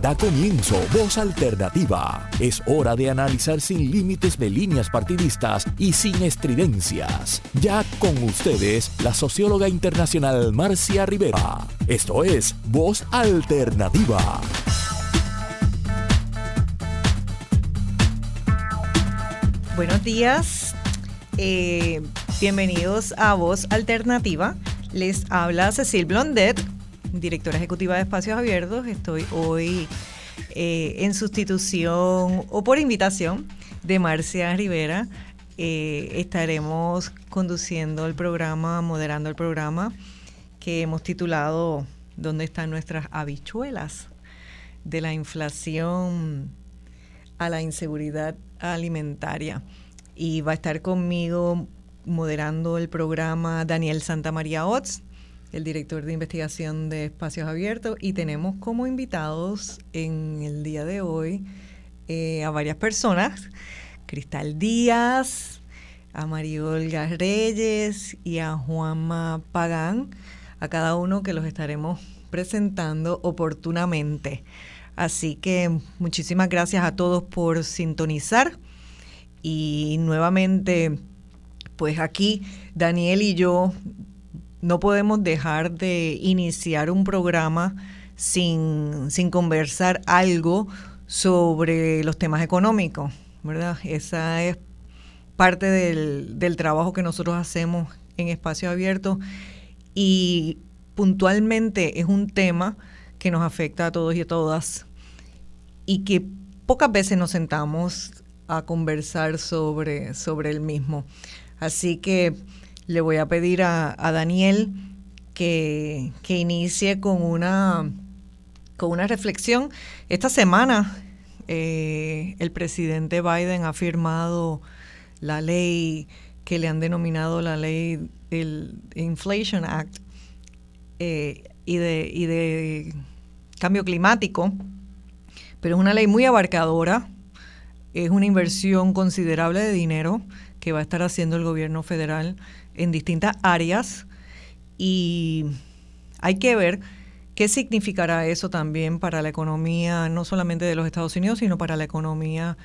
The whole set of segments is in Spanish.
Da comienzo Voz Alternativa. Es hora de analizar sin límites de líneas partidistas y sin estridencias. Ya con ustedes, la socióloga internacional Marcia Rivera. Esto es Voz Alternativa. Buenos días. Eh, bienvenidos a Voz Alternativa. Les habla Cecil Blondet directora ejecutiva de Espacios Abiertos. Estoy hoy eh, en sustitución o por invitación de Marcia Rivera. Eh, estaremos conduciendo el programa, moderando el programa que hemos titulado ¿Dónde están nuestras habichuelas? De la inflación a la inseguridad alimentaria. Y va a estar conmigo moderando el programa Daniel Santamaría Ots, el director de investigación de Espacios Abiertos, y tenemos como invitados en el día de hoy eh, a varias personas, Cristal Díaz, a Olga Reyes y a Juanma Pagán, a cada uno que los estaremos presentando oportunamente. Así que muchísimas gracias a todos por sintonizar y nuevamente, pues aquí Daniel y yo no podemos dejar de iniciar un programa sin, conversar algo sobre los temas económicos, ¿verdad? Esa es parte del, del trabajo que nosotros hacemos en Espacio Abierto y puntualmente es un tema que nos afecta a todos y a todas y que pocas veces nos sentamos a conversar sobre, sobre el mismo. Así que le voy a pedir a, Daniel que, inicie con una, con una reflexión. Esta semana eh, el presidente Biden ha firmado la ley que le han denominado la ley del Inflation Act eh, y, de, y de cambio climático, pero es una ley muy abarcadora, es una inversión considerable de dinero que va a estar haciendo el gobierno federal en distintas áreas y hay que ver qué significará eso también para la economía, no solamente de los Estados Unidos, sino para la economía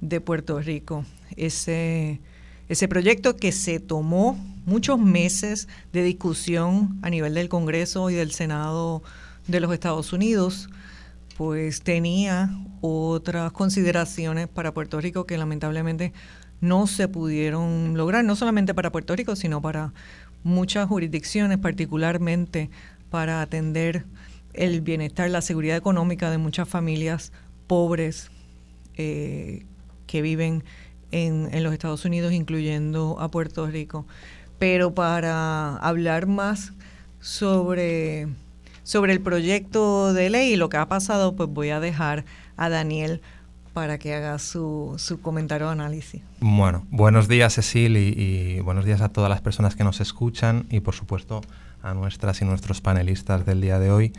de Puerto Rico. Ese, ese proyecto que se tomó muchos meses de discusión a nivel del Congreso y del Senado de los Estados Unidos, pues tenía otras consideraciones para Puerto Rico que lamentablemente no se pudieron lograr, no solamente para Puerto Rico, sino para muchas jurisdicciones, particularmente para atender el bienestar, la seguridad económica de muchas familias pobres eh, que viven en, en, los Estados Unidos, incluyendo a Puerto Rico. Pero para hablar más sobre, sobre el proyecto de ley y lo que ha pasado, pues voy a dejar a Daniel para que haga su, su comentario o análisis. Bueno, buenos días Cecil y, buenos días a todas las personas que nos escuchan y por supuesto a nuestras y nuestros panelistas del día de hoy.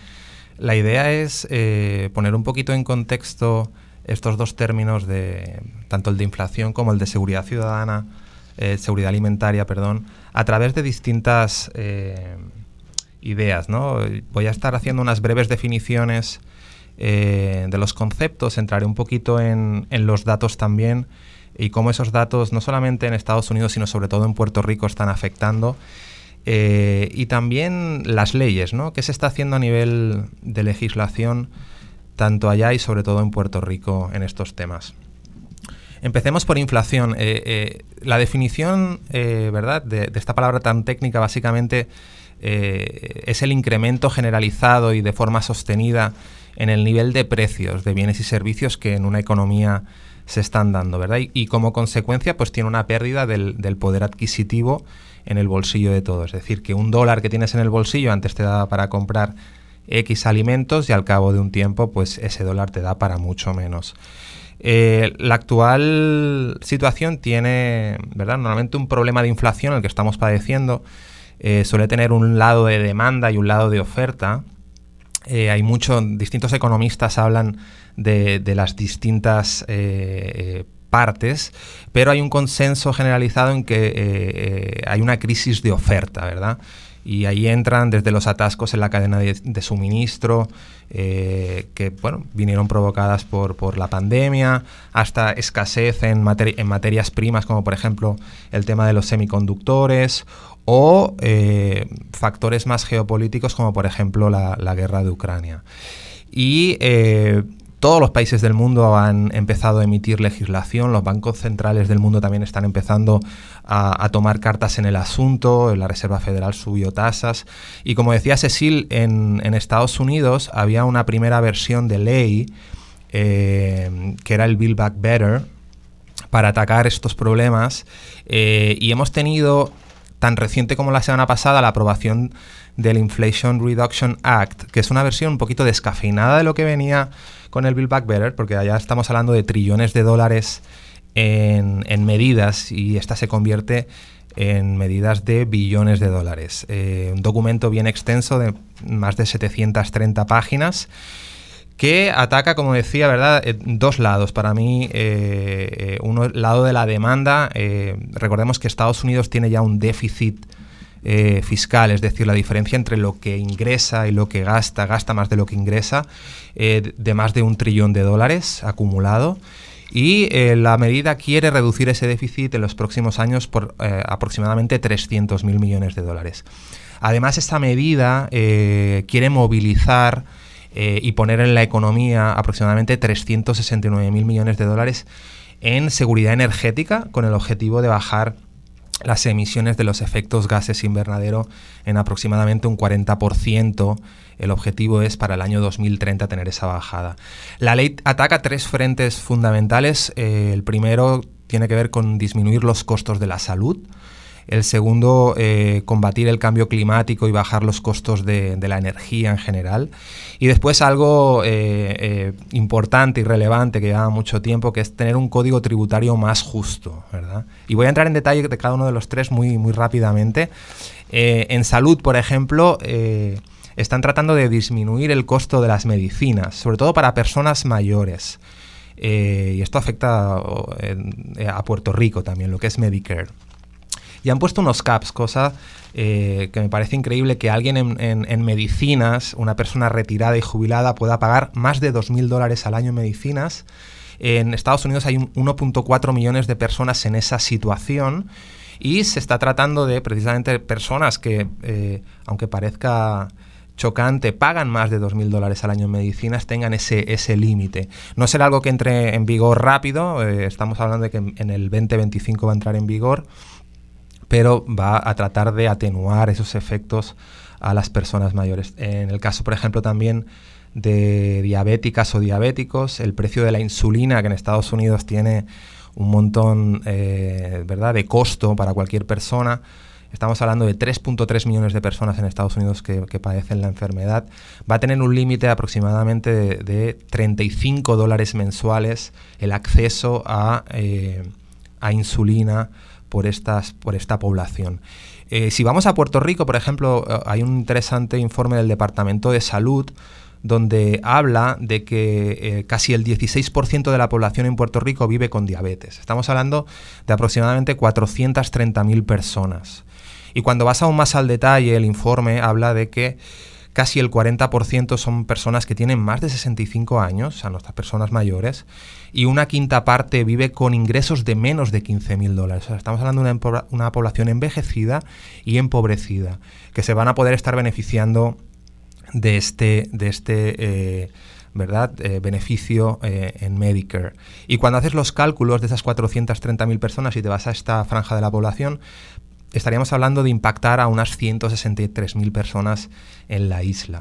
La idea es eh, poner un poquito en contexto estos dos términos de tanto el de inflación como el de seguridad ciudadana, eh, seguridad alimentaria, perdón, a través de distintas eh, ideas. ¿no? Voy a estar haciendo unas breves definiciones eh, de los conceptos, entraré un poquito en, los datos también y cómo esos datos no solamente en Estados Unidos, sino sobre todo en Puerto Rico están afectando. Eh, y también las leyes, ¿no? ¿Qué se está haciendo a nivel de legislación tanto allá y sobre todo en Puerto Rico en estos temas? Empecemos por inflación. Eh, la definición, ¿verdad?, de, esta palabra tan técnica básicamente es el incremento generalizado y de forma sostenida en el nivel de precios de bienes y servicios que en una economía se están dando, ¿verdad? Y, como consecuencia, pues tiene una pérdida del, poder adquisitivo en el bolsillo de todos. Es decir, que un dólar que tienes en el bolsillo antes te daba para comprar X alimentos y al cabo de un tiempo, pues ese dólar te da para mucho menos. Eh, la actual situación tiene, ¿verdad? Normalmente un problema de inflación, el que estamos padeciendo, eh, suele tener un lado de demanda y un lado de oferta. Eh, hay muchos, distintos economistas hablan de, las distintas eh, eh, partes, pero hay un consenso generalizado en que hay una crisis de oferta, ¿verdad? y ahí entran desde los atascos en la cadena de, suministro, que bueno, vinieron provocadas por, por, la pandemia, hasta escasez en, materias primas, como por ejemplo el tema de los semiconductores, o eh, factores más geopolíticos, como por ejemplo la, guerra de Ucrania. Y eh, todos los países del mundo han empezado a emitir legislación, los bancos centrales del mundo también están empezando a, tomar cartas en el asunto, la Reserva Federal subió tasas y como decía Cecil, en, Estados Unidos había una primera versión de ley eh, que era el Build Back Better para atacar estos problemas y hemos tenido tan reciente como la semana pasada la aprobación del Inflation Reduction Act, que es una versión un poquito descafeinada de lo que venía con el Build Back Better, porque allá estamos hablando de trillones de dólares en, medidas y esta se convierte en medidas de billones de dólares. Eh, un documento bien extenso de más de 730 páginas que ataca, como decía, ¿verdad? Eh, dos lados. Para mí, eh, uno, el lado de la demanda. recordemos que Estados Unidos tiene ya un déficit fiscal, es decir, la diferencia entre lo que ingresa y lo que gasta, gasta más de lo que ingresa. Eh, de más de un trillón de dólares acumulado. Y eh, la medida quiere reducir ese déficit en los próximos años por eh, aproximadamente 300 mil millones de dólares. Además, esta medida quiere movilizar y poner en la economía aproximadamente 369 mil millones de dólares en seguridad energética con el objetivo de bajar las emisiones de los efectos gases invernadero en aproximadamente un 40% el objetivo es para el año 2030 tener esa bajada. La ley ataca tres frentes fundamentales. Eh, el primero tiene que ver con disminuir los costos de la salud. El segundo, eh, combatir el cambio climático y bajar los costos de, la energía en general. Y después algo eh, importante y relevante que lleva mucho tiempo, que es tener un código tributario más justo. ¿verdad? Y voy a entrar en detalle de cada uno de los tres muy, muy rápidamente. en salud, por ejemplo, están tratando de disminuir el costo de las medicinas, sobre todo para personas mayores. Eh, y esto afecta eh, a Puerto Rico también, lo que es Medicare. Y han puesto unos caps, cosa eh, que me parece increíble que alguien en, medicinas, una persona retirada y jubilada, pueda pagar más de 2.000 dólares al año en medicinas. En Estados Unidos hay 1.4 millones de personas en esa situación y se está tratando de precisamente personas que, aunque parezca chocante, pagan más de 2.000 dólares al año en medicinas, tengan ese, ese límite. No será algo que entre en vigor rápido, eh, estamos hablando de que en el 2025 va a entrar en vigor, pero va a tratar de atenuar esos efectos a las personas mayores. En el caso, por ejemplo, también de diabéticas o diabéticos, el precio de la insulina que en Estados Unidos tiene un montón eh, ¿verdad? de costo para cualquier persona, Estamos hablando de 3.3 millones de personas en Estados Unidos que, padecen la enfermedad. Va a tener un límite aproximadamente de, 35 dólares mensuales el acceso eh, a, insulina por, estas, por esta población. Eh, si vamos a Puerto Rico, por ejemplo, eh, hay un interesante informe del Departamento de Salud donde habla de que casi el 16% de la población en Puerto Rico vive con diabetes. Estamos hablando de aproximadamente 430.000 personas. Y cuando vas aún más al detalle, el informe habla de que casi el 40% son personas que tienen más de 65 años, o sea, nuestras personas mayores, y una quinta parte vive con ingresos de menos de 15 mil dólares. O sea, estamos hablando de una, población envejecida y empobrecida, que se van a poder estar beneficiando de este, de este eh, ¿verdad? Eh, beneficio eh, en Medicare. Y cuando haces los cálculos de esas 430.000 personas y te vas a esta franja de la población, estaríamos hablando de impactar a unas 163.000 personas en la isla.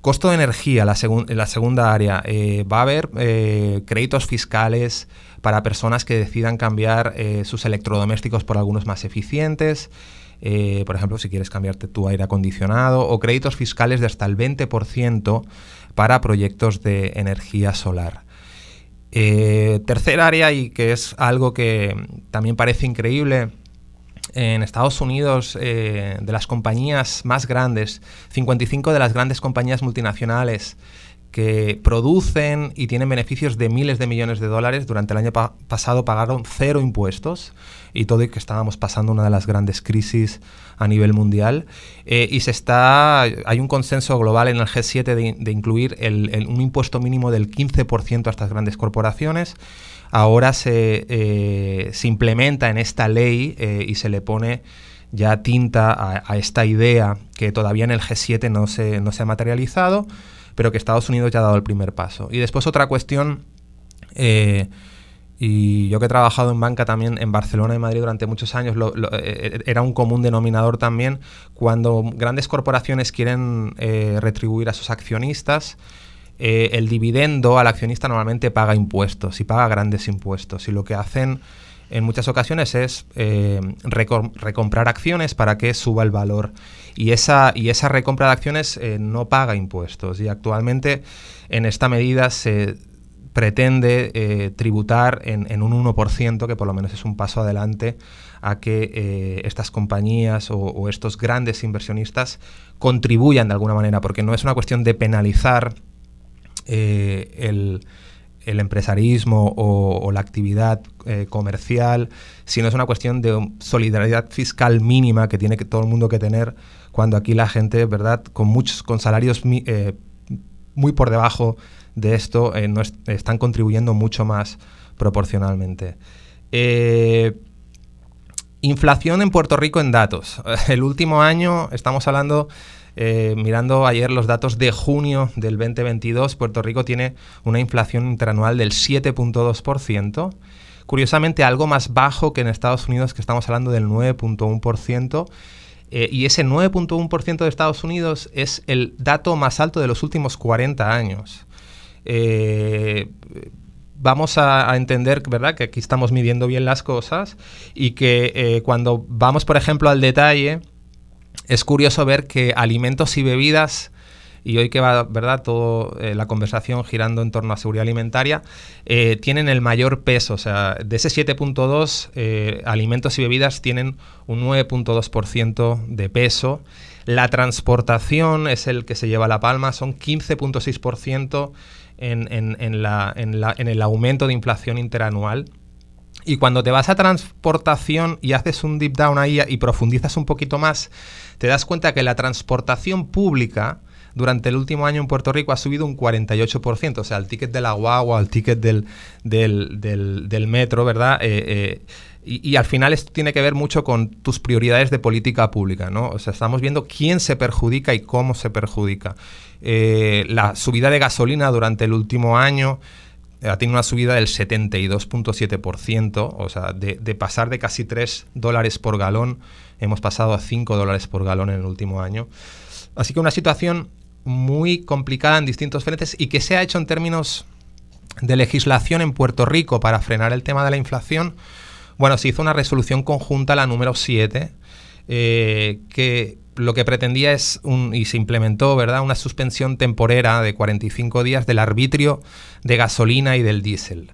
Costo de energía, la, la segunda área. Eh, va a haber eh, créditos fiscales para personas que decidan cambiar eh, sus electrodomésticos por algunos más eficientes. por ejemplo, si quieres cambiarte tu aire acondicionado. O créditos fiscales de hasta el 20% para proyectos de energía solar. tercer área, y que es algo que también parece increíble, en Estados Unidos, eh, de las compañías más grandes, 55 de las grandes compañías multinacionales que producen y tienen beneficios de miles de millones de dólares, durante el año pasado pagaron cero impuestos y todo y que estábamos pasando una de las grandes crisis a nivel mundial. Eh, y se está, hay un consenso global en el G7 de, incluir un impuesto mínimo del 15% a estas grandes corporaciones. Ahora se, eh, se implementa en esta ley eh, y se le pone ya tinta a, esta idea que todavía en el G7 no se, no se ha materializado pero que Estados Unidos ya ha dado el primer paso. Y después otra cuestión, eh, y yo que he trabajado en banca también en Barcelona y Madrid durante muchos años, era un común denominador también cuando grandes corporaciones quieren retribuir a sus accionistas. El dividendo al accionista normalmente paga impuestos y paga grandes impuestos. Y lo que hacen en muchas ocasiones es recomprar acciones para que suba el valor y esa, y esa recompra de acciones eh, no paga impuestos y actualmente en esta medida se pretende eh, tributar en, un 1%, que por lo menos es un paso adelante a que eh, estas compañías o, estos grandes inversionistas contribuyan de alguna manera, porque no es una cuestión de penalizar el, el empresarismo o, la actividad comercial, sino es una cuestión de solidaridad fiscal mínima que tiene que todo el mundo que tener cuando aquí la gente, ¿verdad?, con muchos, con salarios eh, muy por debajo de esto, eh, no están contribuyendo mucho más proporcionalmente. Eh, inflación en Puerto Rico en datos. El último año, estamos hablando, mirando ayer los datos de junio del 2022, Puerto Rico tiene una inflación interanual del 7.2%. Curiosamente, algo más bajo que en Estados Unidos, que estamos hablando del 9.1%. Eh, y ese 9.1% de Estados Unidos es el dato más alto de los últimos 40 años. Eh, vamos a, entender ¿verdad? que aquí estamos midiendo bien las cosas y que eh, cuando vamos, por ejemplo, al detalle, es curioso ver que alimentos y bebidas y hoy que va, ¿verdad?, toda eh, la conversación girando en torno a seguridad alimentaria, eh, tienen el mayor peso. O sea, de ese 7.2, eh, alimentos y bebidas tienen un 9.2% de peso. La transportación es el que se lleva la palma, son 15.6% en, el aumento de inflación interanual. Y cuando te vas a transportación y haces un deep down ahí y profundizas un poquito más, te das cuenta que la transportación pública durante el último año en Puerto Rico ha subido un 48%, o sea, el ticket de la guagua, el ticket del, del, metro, ¿verdad? Eh, eh, y, al final esto tiene que ver mucho con tus prioridades de política pública, ¿no? O sea, estamos viendo quién se perjudica y cómo se perjudica. Eh, la subida de gasolina durante el último año ha tenido una subida del 72.7%, o sea, de, de, pasar de casi 3 dólares por galón, hemos pasado a 5 dólares por galón en el último año. Así que una situación muy complicada en distintos frentes y que se ha hecho en términos de legislación en Puerto Rico para frenar el tema de la inflación, bueno, se hizo una resolución conjunta, la número 7, eh, que lo que pretendía es, un, y se implementó, ¿verdad?, una suspensión temporera de 45 días del arbitrio de gasolina y del diésel.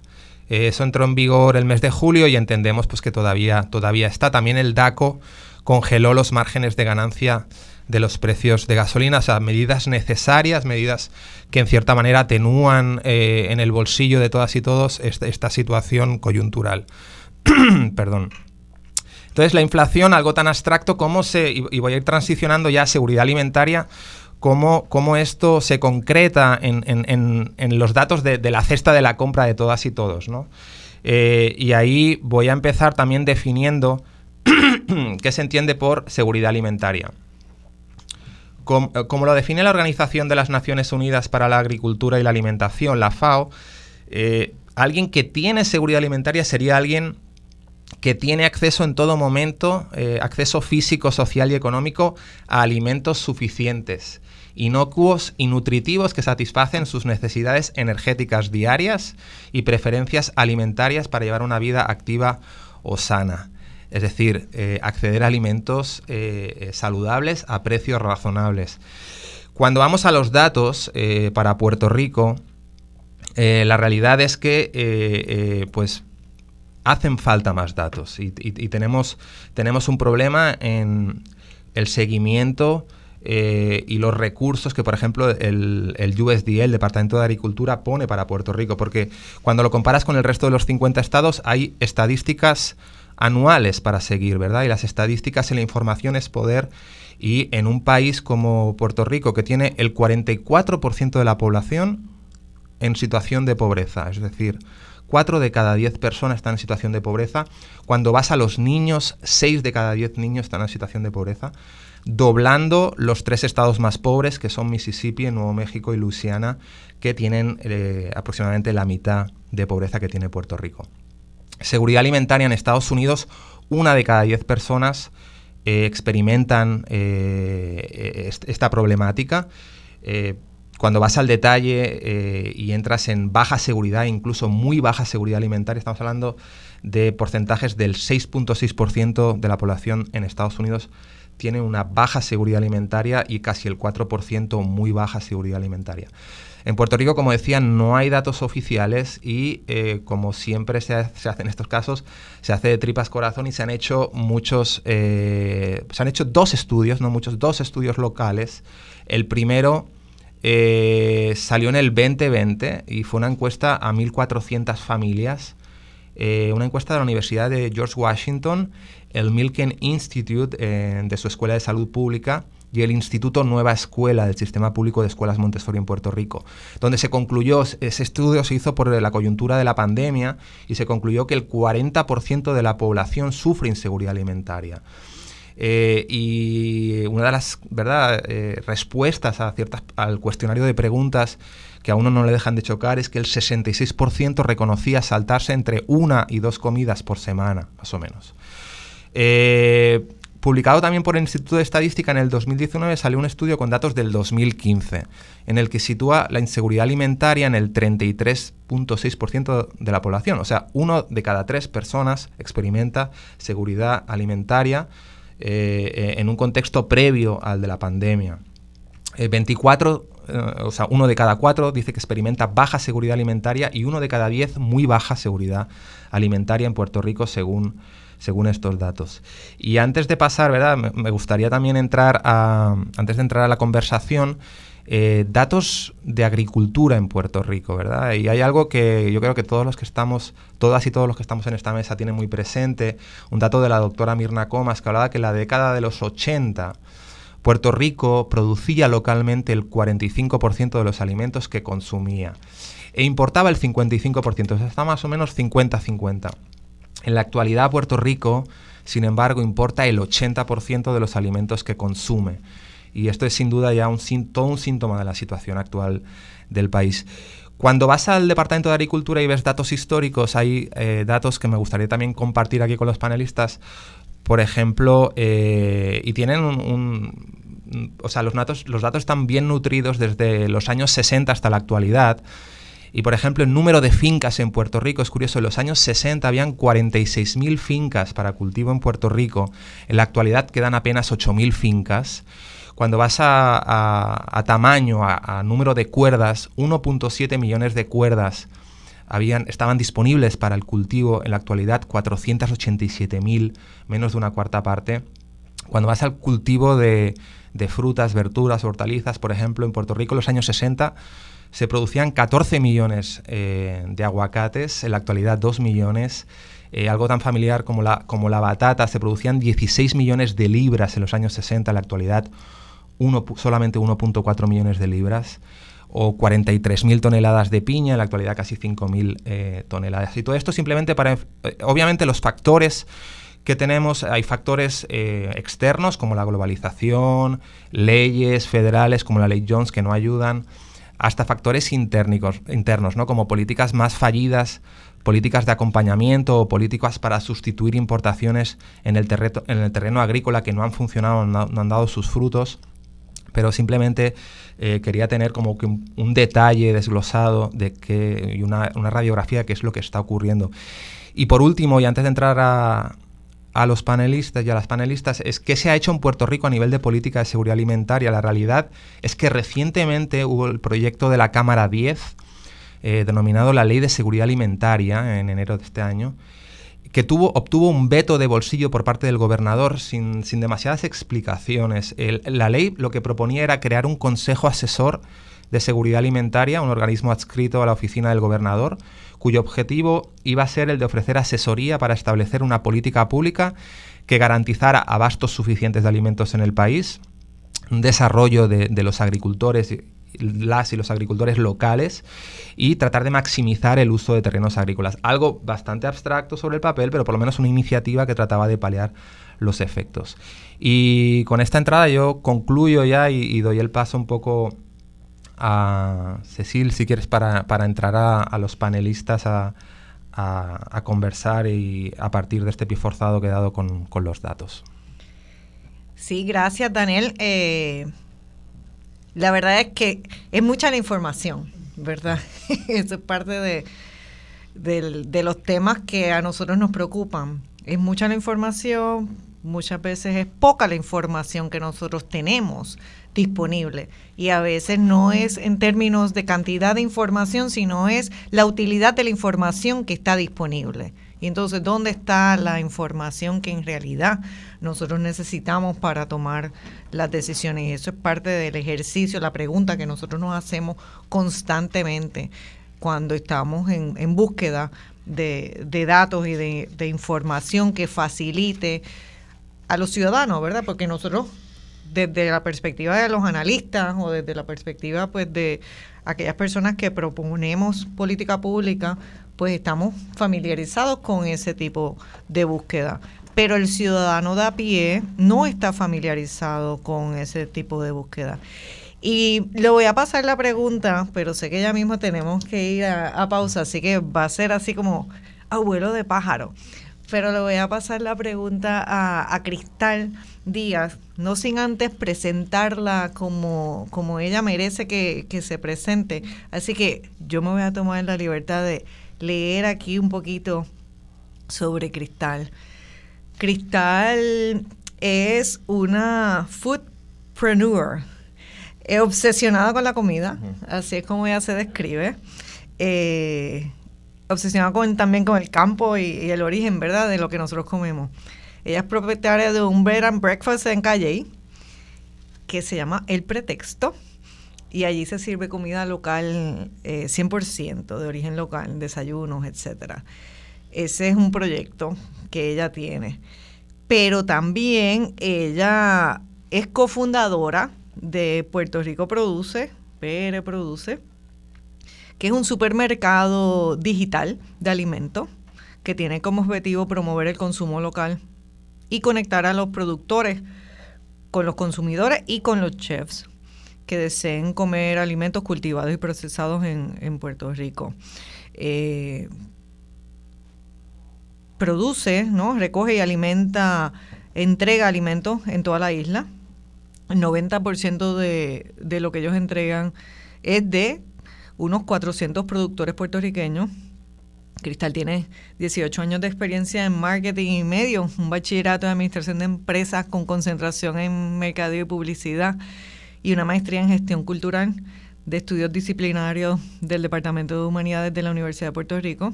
Eh, eso entró en vigor el mes de julio y entendemos pues, que todavía, todavía está. También el DACO congeló los márgenes de ganancia de los precios de gasolina, o sea, medidas necesarias, medidas que en cierta manera atenúan eh, en el bolsillo de todas y todos esta, situación coyuntural. Perdón. Entonces, la inflación, algo tan abstracto como se, y, voy a ir transicionando ya a seguridad alimentaria, cómo, cómo esto se concreta en, los datos de, la cesta de la compra de todas y todos. ¿no? Eh, y ahí voy a empezar también definiendo qué se entiende por seguridad alimentaria. Eh, como, lo define la Organización de las Naciones Unidas para la Agricultura y la Alimentación, la FAO, eh, alguien que tiene seguridad alimentaria sería alguien que tiene acceso en todo momento, eh, acceso físico, social y económico a alimentos suficientes, inocuos y nutritivos que satisfacen sus necesidades energéticas diarias y preferencias alimentarias para llevar una vida activa o sana es decir, eh, acceder a alimentos eh, saludables a precios razonables. Cuando vamos a los datos para Puerto Rico, la realidad es que pues hacen falta más datos. Y, tenemos, tenemos un problema en el seguimiento eh, y los recursos que, por ejemplo, el, el USDA, el Departamento de Agricultura, pone para Puerto Rico, porque cuando lo comparas con el resto de los 50 estados hay estadísticas anuales para seguir, ¿verdad? Y las estadísticas y la información es poder. Y en un país como Puerto Rico, que tiene el 44% de la población en situación de pobreza, es decir, 4 de cada 10 personas están en situación de pobreza. Cuando vas a los niños, 6 de cada 10 niños están en situación de pobreza, doblando los tres estados más pobres, que son Mississippi, Nuevo México y Luisiana, que tienen eh, aproximadamente la mitad de pobreza que tiene Puerto Rico. Seguridad alimentaria en Estados Unidos, una de cada 10 personas eh, experimentan eh, esta problemática. Cuando vas al detalle y entras en baja seguridad, incluso muy baja seguridad alimentaria, estamos hablando de porcentajes del 6.6% de la población en Estados Unidos tiene una baja seguridad alimentaria y casi el 4% muy baja seguridad alimentaria. En Puerto Rico, como decía, no hay datos oficiales y, eh, como siempre se, hace en estos casos, se hace de tripas corazón y se han hecho muchos, eh, se han hecho dos estudios, no muchos, dos estudios locales. El primero eh, salió en el 2020 y fue una encuesta a 1.400 familias, una encuesta de la Universidad de George Washington, el Milken Institute de su Escuela de Salud Pública, y el Instituto Nueva Escuela del Sistema Público de Escuelas Montessori en Puerto Rico, donde se concluyó, ese estudio se hizo por la coyuntura de la pandemia y se concluyó que el 40% de la población sufre inseguridad alimentaria. Eh, y una de las ¿verdad? Eh, respuestas a ciertas, al cuestionario de preguntas que a uno no le dejan de chocar es que el 66% reconocía saltarse entre una y dos comidas por semana, más o menos. Eh, Publicado también por el Instituto de Estadística en el 2019 salió un estudio con datos del 2015, en el que sitúa la inseguridad alimentaria en el 33.6% de la población. O sea, uno de cada tres personas experimenta seguridad alimentaria eh, eh, en un contexto previo al de la pandemia. 24, eh, o sea, uno de cada cuatro dice que experimenta baja seguridad alimentaria y uno de cada diez muy baja seguridad alimentaria en Puerto Rico, según según estos datos. Y antes de pasar, ¿verdad? Me, gustaría también entrar a, antes de entrar a la conversación, eh, datos de agricultura en Puerto Rico, ¿verdad? Y hay algo que yo creo que todos los que estamos, todas y todos los que estamos en esta mesa tienen muy presente, un dato de la doctora Mirna Comas que hablaba que en la década de los 80 Puerto Rico producía localmente el 45% de los alimentos que consumía e importaba el 55%, o sea, está más o menos 50-50. En la actualidad Puerto Rico, sin embargo, importa el 80% de los alimentos que consume. Y esto es sin duda ya un, todo un síntoma de la situación actual del país. Cuando vas al Departamento de Agricultura y ves datos históricos, hay eh, datos que me gustaría también compartir aquí con los panelistas. Por ejemplo, eh, y tienen un, O sea, los datos, los datos están bien nutridos desde los años 60 hasta la actualidad. Y por ejemplo, el número de fincas en Puerto Rico es curioso. En los años 60 habían 46.000 fincas para cultivo en Puerto Rico. En la actualidad quedan apenas 8.000 fincas. Cuando vas a, tamaño, a, número de cuerdas, 1.7 millones de cuerdas habían, estaban disponibles para el cultivo. En la actualidad, 487.000, menos de una cuarta parte. Cuando vas al cultivo de, de frutas, verduras, hortalizas, por ejemplo, en Puerto Rico en los años 60 se producían 14 millones eh, de aguacates, en la actualidad 2 millones. Eh, algo tan familiar como la, como la batata, se producían 16 millones de libras en los años 60, en la actualidad uno, solamente 1.4 millones de libras, o 43.000 toneladas de piña, en la actualidad casi 5.000 eh, toneladas. Y todo esto simplemente para... obviamente los factores que tenemos, hay factores externos como la globalización, leyes federales como la ley Jones que no ayudan, hasta factores internos, ¿no? como políticas más fallidas, políticas de acompañamiento o políticas para sustituir importaciones en el, en el terreno agrícola que no han funcionado, no, han dado sus frutos pero simplemente eh, quería tener como que un, detalle desglosado de que, y una, una, radiografía de qué es lo que está ocurriendo. Y por último, y antes de entrar a, a los panelistas y a las panelistas es qué se ha hecho en Puerto Rico a nivel de política de seguridad alimentaria. La realidad es que recientemente hubo el proyecto de la Cámara 10, eh, denominado la Ley de Seguridad Alimentaria, en enero de este año, que tuvo, obtuvo un veto de bolsillo por parte del gobernador sin, demasiadas explicaciones. la ley lo que proponía era crear un consejo asesor de seguridad alimentaria, un organismo adscrito a la oficina del gobernador, cuyo objetivo iba a ser el de ofrecer asesoría para establecer una política pública que garantizara abastos suficientes de alimentos en el país, un desarrollo de, de los agricultores las y los agricultores locales y tratar de maximizar el uso de terrenos agrícolas. Algo bastante abstracto sobre el papel, pero por lo menos una iniciativa que trataba de paliar los efectos. Y con esta entrada yo concluyo ya y, doy el paso un poco a Cecil, si quieres, para, entrar a, los panelistas a, conversar y a partir de este pie forzado que he dado con, con los datos. Sí, gracias Daniel. Eh, la verdad es que es mucha la información, ¿verdad? Eso es parte de, los temas que a nosotros nos preocupan. Es mucha la información, muchas veces es poca la información que nosotros tenemos disponible y a veces no es en términos de cantidad de información, sino es la utilidad de la información que está disponible. Y entonces, ¿dónde está la información que en realidad nosotros necesitamos para tomar las decisiones? Y eso es parte del ejercicio, la pregunta que nosotros nos hacemos constantemente cuando estamos en, búsqueda de, datos y de, de información que facilite a los ciudadanos, ¿verdad? Porque nosotros desde la perspectiva de los analistas o desde la perspectiva pues de aquellas personas que proponemos política pública, pues estamos familiarizados con ese tipo de búsqueda. Pero el ciudadano de a pie no está familiarizado con ese tipo de búsqueda. Y le voy a pasar la pregunta, pero sé que ya mismo tenemos que ir a, pausa, así que va a ser así como abuelo de pájaro. Pero le voy a pasar la pregunta a, Cristal Díaz, no sin antes presentarla como, como ella merece que, que se presente. Así que yo me voy a tomar la libertad de leer aquí un poquito sobre Cristal. Cristal es una foodpreneur, es obsesionada con la comida, así es como ella se describe. Eh, obsesionada con, también con el campo y, el origen, ¿verdad?, de lo que nosotros comemos. Ella es propietaria de un bed and breakfast en Calle que se llama El Pretexto y allí se sirve comida local 100% eh, de origen local, desayunos, etcétera. Ese es un proyecto que ella tiene. Pero también ella es cofundadora de Puerto Rico Produce, PR Produce, que es un supermercado digital de alimentos que tiene como objetivo promover el consumo local y conectar a los productores con los consumidores y con los chefs que deseen comer alimentos cultivados y procesados en, Puerto Rico. Eh, produce, ¿no? recoge y alimenta, entrega alimentos en toda la isla. El 90% de, de lo que ellos entregan es de unos 400 productores puertorriqueños. Cristal tiene 18 años de experiencia en marketing y medio, un bachillerato de administración de empresas con concentración en mercadeo y publicidad y una maestría en gestión cultural de estudios disciplinarios del Departamento de Humanidades de la Universidad de Puerto Rico.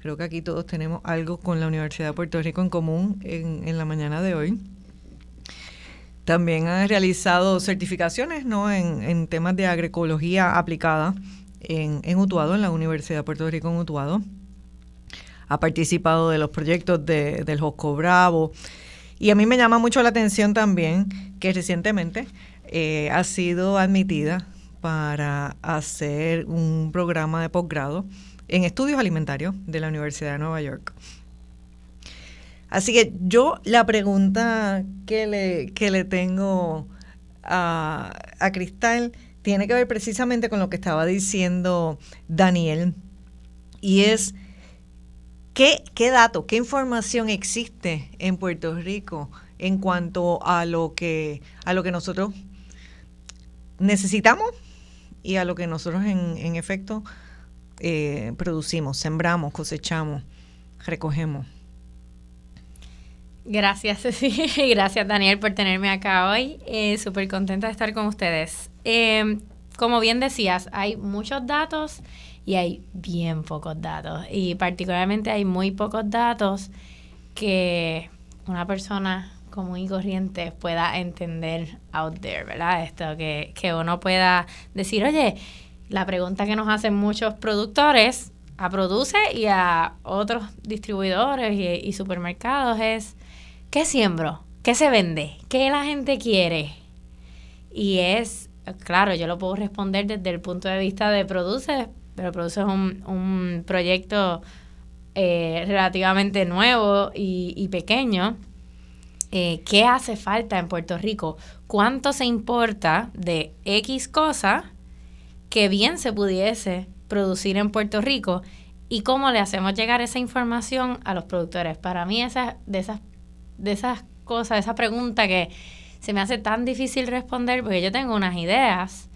Creo que aquí todos tenemos algo con la Universidad de Puerto Rico en común en, la mañana de hoy. También ha realizado certificaciones ¿no? en, temas de agroecología aplicada en, en, Utuado, en la Universidad de Puerto Rico en Utuado. Ha participado de los proyectos de, del Josco Bravo. Y a mí me llama mucho la atención también que recientemente eh, ha sido admitida para hacer un programa de posgrado en estudios alimentarios de la Universidad de Nueva York. Así que yo la pregunta que le, que le tengo a, a Cristal tiene que ver precisamente con lo que estaba diciendo Daniel y es qué, qué dato, qué información existe en Puerto Rico en cuanto a lo que, a lo que nosotros necesitamos y a lo que nosotros en, efecto eh, producimos, sembramos, cosechamos, recogemos. Gracias, Ceci. Gracias, Daniel, por tenerme acá hoy. Eh, Súper contenta de estar con ustedes. Eh, como bien decías, hay muchos datos y hay bien pocos datos. Y particularmente hay muy pocos datos que una persona común y corriente pueda entender out there, ¿verdad? Esto, que, que uno pueda decir, oye, la pregunta que nos hacen muchos productores a Produce y a otros distribuidores y, supermercados es, ¿qué siembro? ¿Qué se vende? ¿Qué la gente quiere? Y es, claro, yo lo puedo responder desde el punto de vista de Produce, pero Produce es un, un proyecto eh, relativamente nuevo y, pequeño. Eh, ¿Qué hace falta en Puerto Rico? ¿Cuánto se importa de X cosa que bien se pudiese producir en Puerto Rico y cómo le hacemos llegar esa información a los productores. Para mí esa, de, esas, de esas cosas, esa pregunta que se me hace tan difícil responder porque yo tengo unas ideas,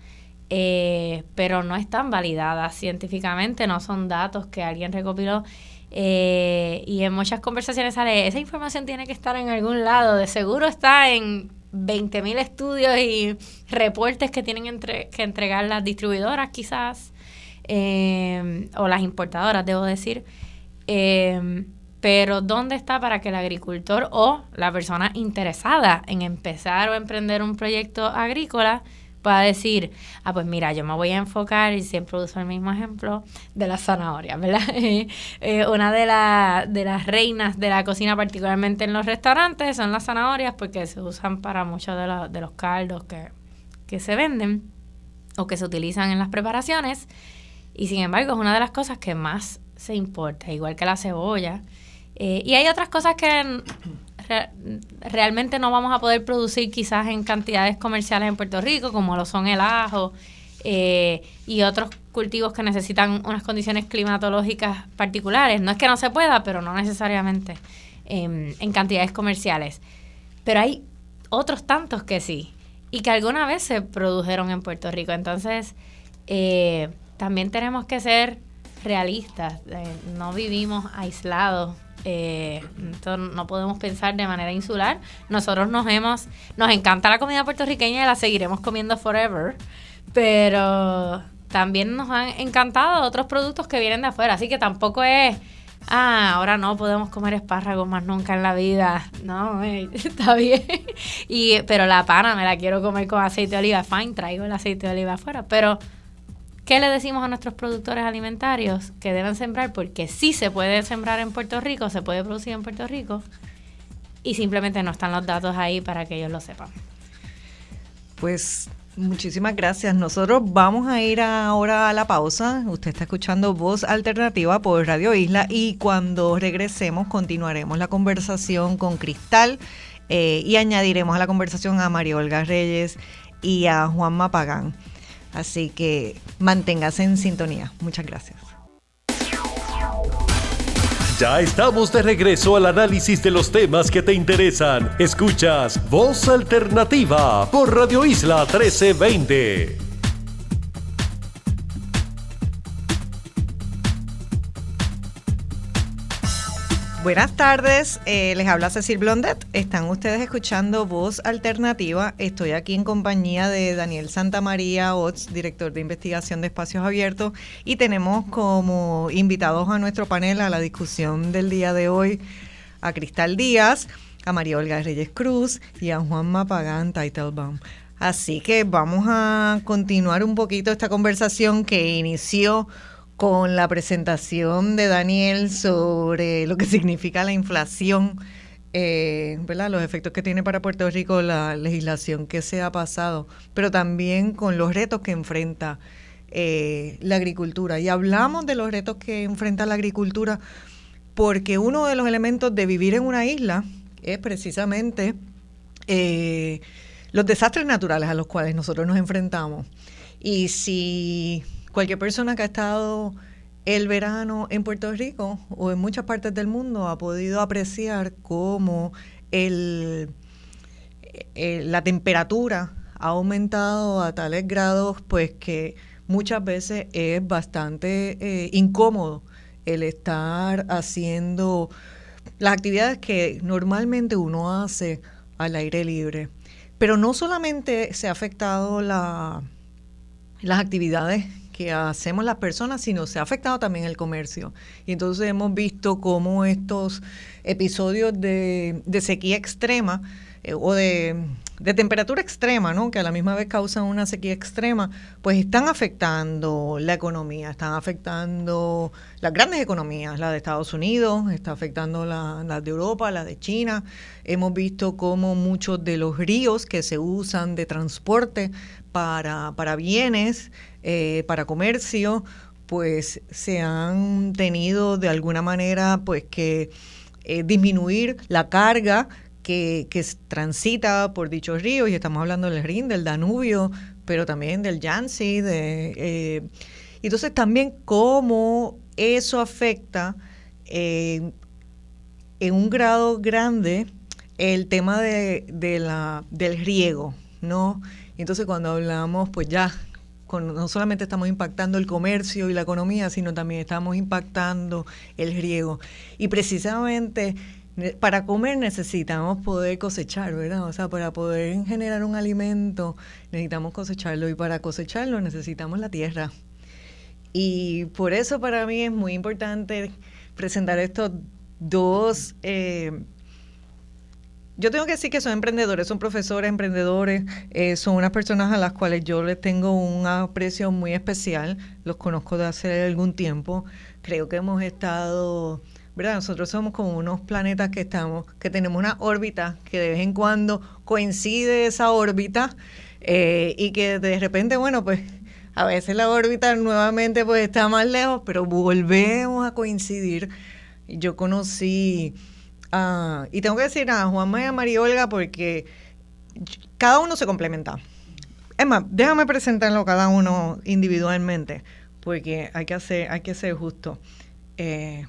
eh, pero no están validadas científicamente, no son datos que alguien recopiló. Eh, y en muchas conversaciones sale, esa información tiene que estar en algún lado, de seguro está en 20.000 estudios y reportes que tienen que entregar las distribuidoras quizás, eh, o las importadoras, debo decir. Eh, pero ¿dónde está para que el agricultor o la persona interesada en empezar o emprender un proyecto agrícola pueda decir, ah, pues mira, yo me voy a enfocar, y siempre uso el mismo ejemplo, de las zanahorias, ¿verdad? Eh, una de, de las reinas de la cocina, particularmente en los restaurantes, son las zanahorias porque se usan para muchos de, de los caldos que, que se venden o que se utilizan en las preparaciones. Y sin embargo, es una de las cosas que más se importa, igual que la cebolla. Eh, y hay otras cosas que realmente no vamos a poder producir quizás en cantidades comerciales en Puerto Rico, como lo son el ajo eh, y otros cultivos que necesitan unas condiciones climatológicas particulares. No es que no se pueda, pero no necesariamente em, en cantidades comerciales. Pero hay otros tantos que sí, y que alguna vez se produjeron en Puerto Rico. Entonces, eh, también tenemos que ser realistas. Eh, no vivimos aislados eh, no podemos pensar de manera insular. Nosotros nos hemos, nos encanta la comida puertorriqueña y la seguiremos comiendo forever, pero también nos han encantado otros productos que vienen de afuera, así que tampoco es, ah, ahora no podemos comer espárragos más nunca en la vida, no, eh, está bien, y, pero la pana me la quiero comer con aceite de oliva, fine, traigo el aceite de oliva afuera, pero ¿Qué le decimos a nuestros productores alimentarios que deben sembrar? Porque sí se puede sembrar en Puerto Rico, se puede producir en Puerto Rico y simplemente no están los datos ahí para que ellos lo sepan. Pues muchísimas gracias. Nosotros vamos a ir ahora a la pausa. Usted está escuchando Voz Alternativa por Radio Isla y cuando regresemos continuaremos la conversación con Cristal eh, y añadiremos a la conversación a María Olga Reyes y a Juan Mapagán. Así que manténgase en sintonía. Muchas gracias. Ya estamos de regreso al análisis de los temas que te interesan. Escuchas Voz Alternativa por Radio Isla 1320. Buenas tardes, eh, les habla Cecil Blondet. Están ustedes escuchando Voz Alternativa. Estoy aquí en compañía de Daniel Santamaría Ots, director de investigación de espacios abiertos, y tenemos como invitados a nuestro panel a la discusión del día de hoy a Cristal Díaz, a María Olga Reyes Cruz y a Juan Mapagán Teitelbaum. Así que vamos a continuar un poquito esta conversación que inició con la presentación de Daniel sobre lo que significa la inflación, eh, los efectos que tiene para Puerto Rico la legislación que se ha pasado, pero también con los retos que enfrenta eh, la agricultura. Y hablamos de los retos que enfrenta la agricultura porque uno de los elementos de vivir en una isla es precisamente eh, los desastres naturales a los cuales nosotros nos enfrentamos. Y si Cualquier persona que ha estado el verano en Puerto Rico o en muchas partes del mundo ha podido apreciar cómo el, la temperatura ha aumentado a tales grados pues que muchas veces es bastante eh, incómodo el estar haciendo las actividades que normalmente uno hace al aire libre. Pero no solamente se ha afectado la, las actividades hacemos las personas, sino se ha afectado también el comercio. Y entonces hemos visto cómo estos episodios de, de sequía extrema eh, o de, temperatura extrema, ¿no? que a la misma vez causan una sequía extrema, pues están afectando la economía, están afectando las grandes economías, la de Estados Unidos, está afectando las la de Europa, la de China. Hemos visto cómo muchos de los ríos que se usan de transporte para, para bienes, eh, para comercio, pues se han tenido de alguna manera pues que eh, disminuir la carga que, que transita por dichos ríos, y estamos hablando del Rin, del Danubio, pero también del Yangtze, de, eh, entonces también cómo eso afecta en un grado grande el tema de, de, la, del riego, ¿no? Entonces cuando hablamos, pues ya, con, no solamente estamos impactando el comercio y la economía, sino también estamos impactando el riego. Y precisamente para comer necesitamos poder cosechar, ¿verdad? O sea, para poder generar un alimento necesitamos cosecharlo y para cosecharlo necesitamos la tierra. Y por eso para mí es muy importante presentar estos dos... Eh, yo tengo que decir que son emprendedores, son profesores, emprendedores, eh, son unas personas a las cuales yo les tengo un aprecio muy especial, los conozco de hace algún tiempo, creo que hemos estado ¿verdad? Nosotros somos como unos planetas que estamos, que tenemos una órbita que de vez en cuando coincide esa órbita eh, y que de repente, bueno, pues a veces la órbita nuevamente pues está más lejos, pero volvemos a coincidir. Yo conocí, a, y tengo que decir a Juanma y a María Olga porque cada uno se complementa. Es más, déjame presentarlo cada uno individualmente, porque hay que hacer, hay que ser justo. Eh,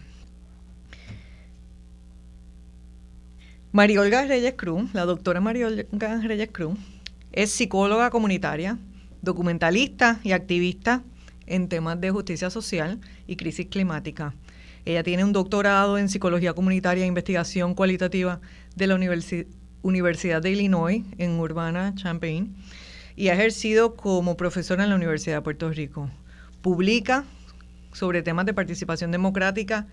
Olga Reyes Cruz, la doctora María Olga Reyes Cruz, es psicóloga comunitaria, documentalista y activista en temas de justicia social y crisis climática. Ella tiene un doctorado en psicología comunitaria e investigación cualitativa de la Universidad de Illinois en Urbana-Champaign y ha ejercido como profesora en la Universidad de Puerto Rico. Publica sobre temas de participación democrática,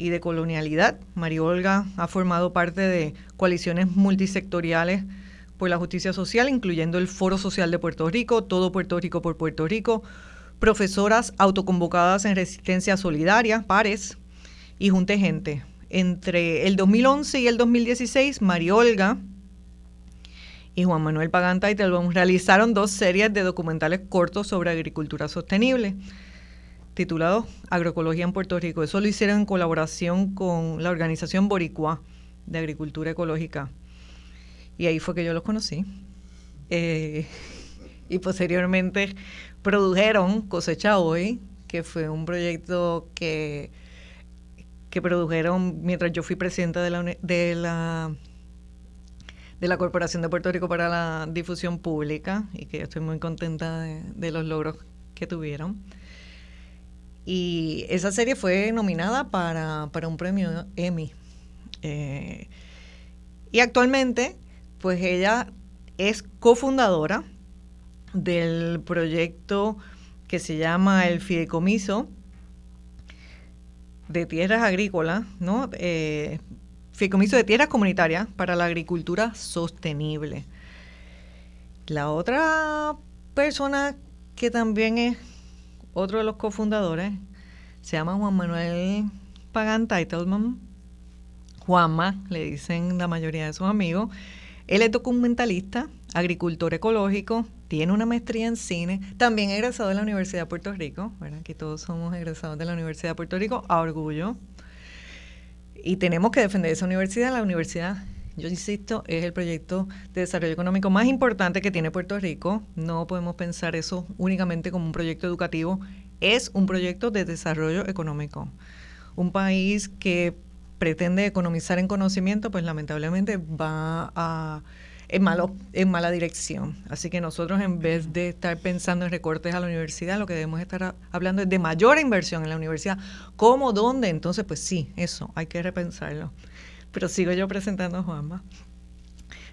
y de colonialidad. María Olga ha formado parte de coaliciones multisectoriales por la justicia social, incluyendo el Foro Social de Puerto Rico, Todo Puerto Rico por Puerto Rico, profesoras autoconvocadas en Resistencia Solidaria, pares, y Junte Gente. Entre el 2011 y el 2016, María Olga y Juan Manuel Pagán Taitelbaum realizaron dos series de documentales cortos sobre agricultura sostenible titulado Agroecología en Puerto Rico. Eso lo hicieron en colaboración con la organización Boricua de Agricultura Ecológica. Y ahí fue que yo los conocí. Eh, y posteriormente produjeron Cosecha Hoy, que fue un proyecto que, que produjeron mientras yo fui presidenta de la, de la de la Corporación de Puerto Rico para la Difusión Pública y que estoy muy contenta de los logros que tuvieron. Y esa serie fue nominada para, un premio Emmy. Eh, y actualmente, pues ella es cofundadora del proyecto que se llama el Fideicomiso de Tierras Agrícolas, ¿no? Eh, Fideicomiso de Tierras Comunitarias para la Agricultura Sostenible. La otra persona que también es otro de los cofundadores, se llama Juan Manuel Pagan Teitelman. Juanma, le dicen la mayoría de sus amigos. Él es documentalista, agricultor ecológico, tiene una maestría en cine, también egresado de la Universidad de Puerto Rico, ¿verdad? que todos somos egresados de la Universidad de Puerto Rico, a orgullo. Y tenemos que defender esa universidad. La universidad, yo insisto, es el proyecto de desarrollo económico más importante que tiene Puerto Rico. No podemos pensar eso únicamente como un proyecto educativo es un proyecto de desarrollo económico. Un país que pretende economizar en conocimiento, pues lamentablemente va a, en, malo, en mala dirección. Así que nosotros en vez de estar pensando en recortes a la universidad, lo que debemos estar hablando es de mayor inversión en la universidad. ¿Cómo? ¿Dónde? Entonces, pues sí, eso, hay que repensarlo. Pero sigo yo presentando a Juanma.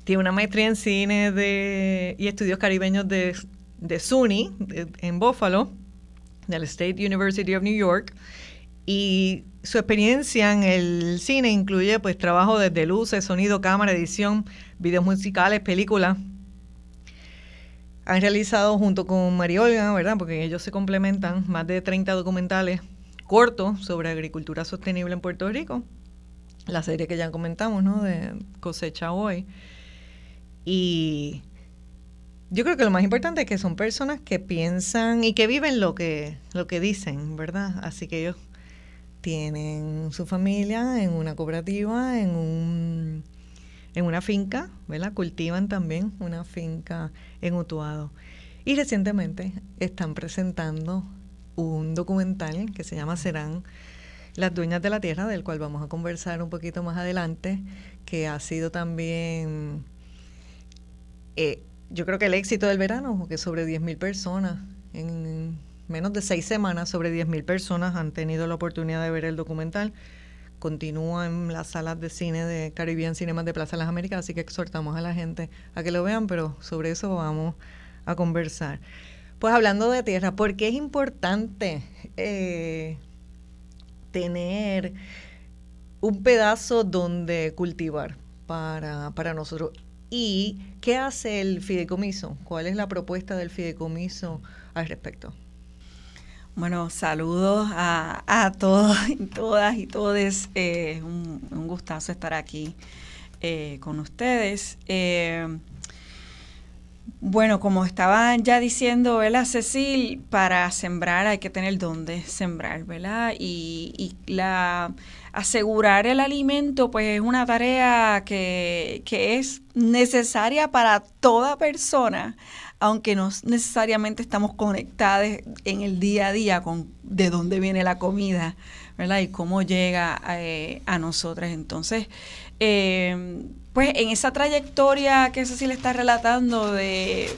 Tiene una maestría en cine de, y estudios caribeños de de SUNY en Buffalo, del State University of New York, y su experiencia en el cine incluye pues trabajo desde luces, sonido, cámara, edición, videos musicales, películas. Han realizado junto con María Olga, ¿verdad? Porque ellos se complementan más de 30 documentales cortos sobre agricultura sostenible en Puerto Rico. La serie que ya comentamos, ¿no? De Cosecha Hoy. Y yo creo que lo más importante es que son personas que piensan y que viven lo que, lo que dicen, ¿verdad? Así que ellos tienen su familia en una cooperativa, en un en una finca, ¿verdad? Cultivan también una finca en Utuado. Y recientemente están presentando un documental que se llama Serán las dueñas de la tierra, del cual vamos a conversar un poquito más adelante, que ha sido también, eh, yo creo que el éxito del verano, porque sobre 10.000 personas en menos de seis semanas, sobre 10.000 personas han tenido la oportunidad de ver el documental. Continúa en las salas de cine de Caribbean Cinemas de Plaza de las Américas, así que exhortamos a la gente a que lo vean, pero sobre eso vamos a conversar. Pues hablando de tierra, ¿por qué es importante eh, tener un pedazo donde cultivar para, para nosotros? ¿Y qué hace el fideicomiso? ¿Cuál es la propuesta del fideicomiso al respecto? Bueno, saludos a, todos y todas y todes. Eh, un, un, gustazo estar aquí eh, con ustedes. Eh, bueno, como estaba ya diciendo, ¿verdad, Cecil? Para sembrar hay que tener dónde sembrar, ¿verdad? Y, y la asegurar el alimento, pues es una tarea que, que es necesaria para toda persona aunque no necesariamente estamos conectados en el día a día con de dónde viene la comida, ¿verdad? Y cómo llega eh, a nosotras. Entonces, eh, pues en esa trayectoria que le está relatando de,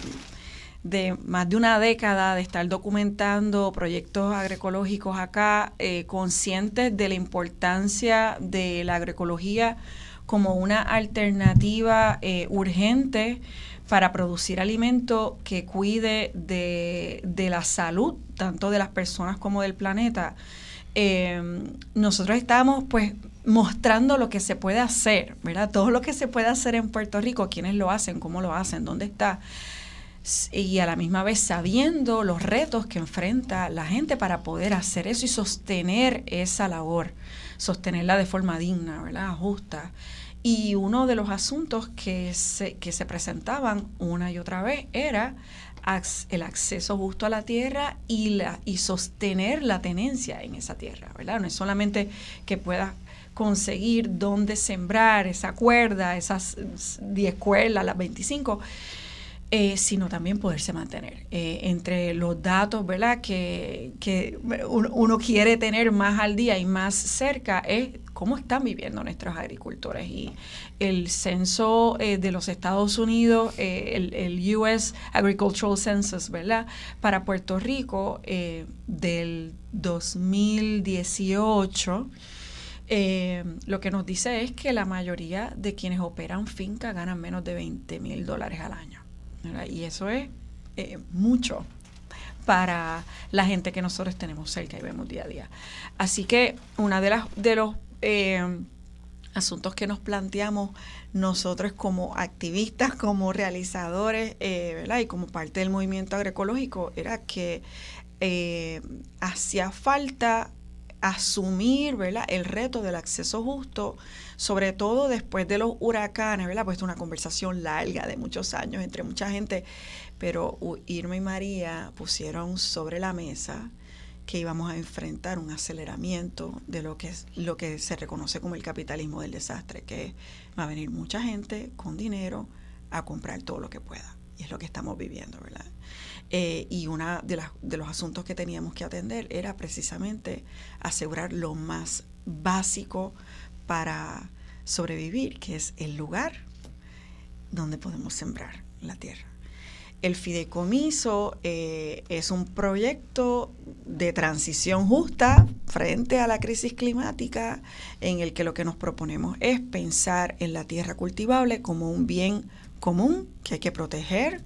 de más de una década de estar documentando proyectos agroecológicos acá, eh, conscientes de la importancia de la agroecología como una alternativa urgente para producir alimento que cuide de, la salud, tanto de las personas como del planeta. Em, nosotros estamos pues mostrando lo que se puede hacer, ¿verdad? Todo lo que se puede hacer en Puerto Rico, quiénes lo hacen, cómo lo hacen, dónde está. Y a la misma vez sabiendo los retos que enfrenta la gente para poder hacer eso y sostener esa labor, sostenerla de forma digna, ¿verdad? Justa. Y uno de los asuntos que se, que se presentaban una y otra vez era el acceso justo a la tierra y, la, y sostener la tenencia en esa tierra, ¿verdad? No es solamente que puedas conseguir dónde sembrar esa cuerda, esas 10 cuerdas, las 25, eh, sino también poderse mantener. Eh, entre los datos, ¿verdad? Que, que uno, quiere tener más al día y más cerca es cómo están viviendo nuestros agricultores. Y el censo eh, de los Estados Unidos, el, el, US Agricultural Census, ¿verdad? Para Puerto Rico del 2018. lo que nos dice es que la mayoría de quienes operan finca ganan menos de 20 mil dólares al año. Y eso es eh, mucho para la gente que nosotros tenemos cerca y vemos día a día. Así que una de las de los eh, asuntos que nos planteamos nosotros como activistas, como realizadores, eh, ¿verdad? Y como parte del movimiento agroecológico era que hacía falta asumir ¿verdad? el reto del acceso justo, sobre todo después de los huracanes, ¿verdad? Pues una conversación larga de muchos años entre mucha gente, pero Irma y María pusieron sobre la mesa que íbamos a enfrentar un aceleramiento de lo que es lo que se reconoce como el capitalismo del desastre, que va a venir mucha gente con dinero a comprar todo lo que pueda. Y es lo que estamos viviendo, ¿verdad? Eh, y uno de, de los asuntos que teníamos que atender era precisamente asegurar lo más básico para sobrevivir, que es el lugar donde podemos sembrar la tierra. El fideicomiso eh, es un proyecto de transición justa frente a la crisis climática en el que lo que nos proponemos es pensar en la tierra cultivable como un bien común que hay que proteger,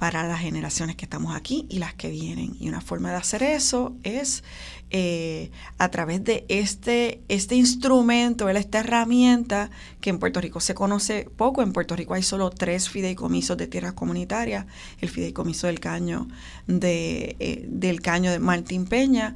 para las generaciones que estamos aquí y las que vienen. Y una forma de hacer eso es eh, a través de este, este instrumento, esta herramienta que en Puerto Rico se conoce poco. En Puerto Rico hay solo tres fideicomisos de tierras comunitarias. El fideicomiso del caño de, eh, del caño de Martín Peña,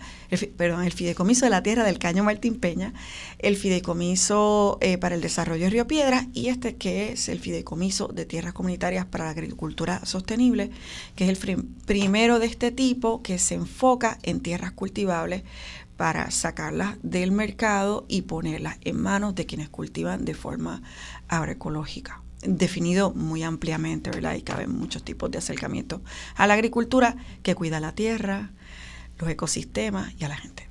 perdón, el fideicomiso de la tierra del caño Martín Peña, el fideicomiso eh, para el desarrollo de Río Piedras y este que es el fideicomiso de tierras comunitarias para la agricultura sostenible, que es el primero de este tipo que se enfoca en tierras cultivables para sacarlas del mercado y ponerlas en manos de quienes cultivan de forma agroecológica. Definido muy ampliamente, ¿verdad? Y caben muchos tipos de acercamiento a la agricultura que cuida la tierra, los ecosistemas y a la gente.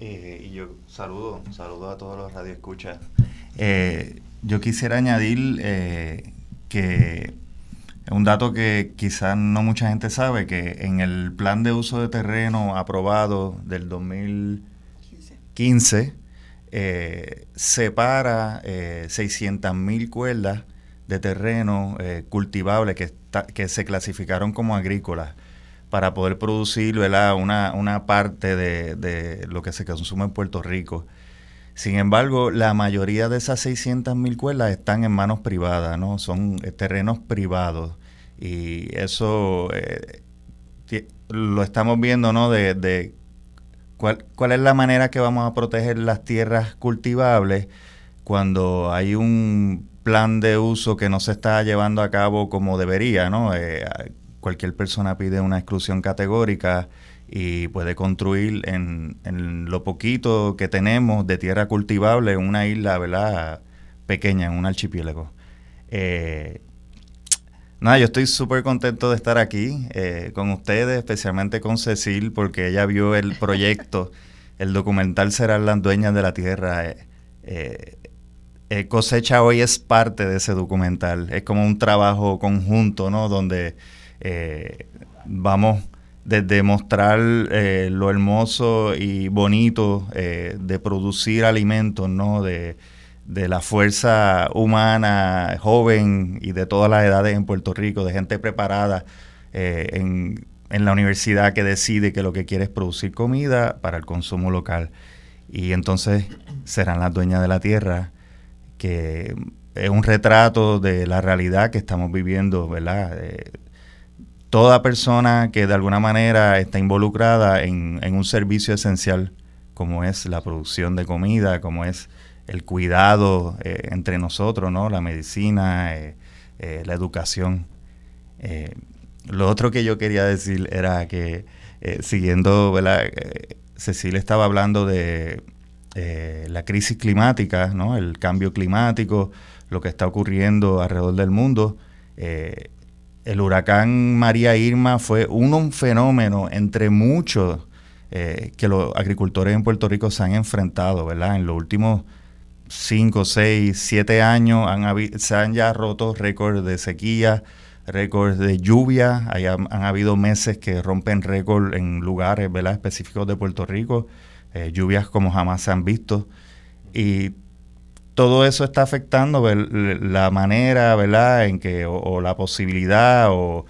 Eh, y yo saludo, saludo a todos los radioescuchas. Eh, yo quisiera añadir eh, que un dato que quizás no mucha gente sabe, que en el plan de uso de terreno aprobado del 2015, eh, separa eh, 600.000 cuerdas de terreno eh, cultivable que, que se clasificaron como agrícolas para poder producir Una, una parte de, de, lo que se consume en Puerto Rico. Sin embargo, la mayoría de esas 600.000 cuerdas están en manos privadas, ¿no? Son eh, terrenos privados. Y eso eh, lo estamos viendo, ¿no? De, cuál, cuál es la manera que vamos a proteger las tierras cultivables cuando hay un plan de uso que no se está llevando a cabo como debería, ¿no? Eh, cualquier persona pide una exclusión categórica y puede construir en, en, lo poquito que tenemos de tierra cultivable una isla, ¿verdad? Pequeña, en un archipiélago. Eh, Nada, yo estoy súper contento de estar aquí eh, con ustedes, especialmente con Cecil, porque ella vio el proyecto, el documental Serán las dueñas de la tierra. Eh, eh, cosecha hoy es parte de ese documental. Es como un trabajo conjunto, ¿no? Donde vamos desde mostrar lo hermoso y bonito de producir alimentos, ¿no? De, de la fuerza humana joven y de todas las edades en Puerto Rico, de gente preparada eh, en, en, la universidad que decide que lo que quiere es producir comida para el consumo local. Y entonces serán las dueñas de la tierra, que es un retrato de la realidad que estamos viviendo, ¿verdad? Eh, toda persona que de alguna manera está involucrada en, en un servicio esencial, como es la producción de comida, como es el cuidado eh, entre nosotros, ¿no? La medicina, eh, eh, la educación. lo otro que yo quería decir era que, siguiendo, ¿verdad? Cecilia estaba hablando de la crisis climática, ¿no? El cambio climático, lo que está ocurriendo alrededor del mundo. el huracán María Irma fue un, fenómeno entre muchos que los agricultores en Puerto Rico se han enfrentado, ¿verdad? En los últimos 5, 6, 7 años han se han ya roto récords de sequía, récords de lluvia. han, habido meses que rompen récord en lugares específicos de Puerto Rico, eh, lluvias como jamás se han visto. Y todo eso está afectando la manera ¿verdad? en que, o, la posibilidad o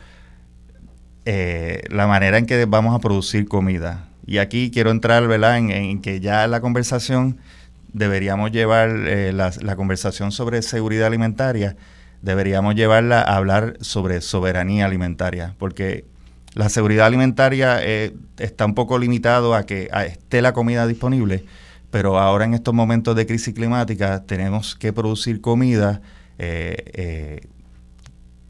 eh, la manera en que vamos a producir comida. Y aquí quiero entrar ¿verdad? En, en que ya la conversación deberíamos llevar eh, la, conversación sobre seguridad alimentaria, deberíamos llevarla a hablar sobre soberanía alimentaria, porque la seguridad alimentaria eh, está un poco limitado a que esté la comida disponible, pero ahora en estos momentos de crisis climática tenemos que producir comida eh,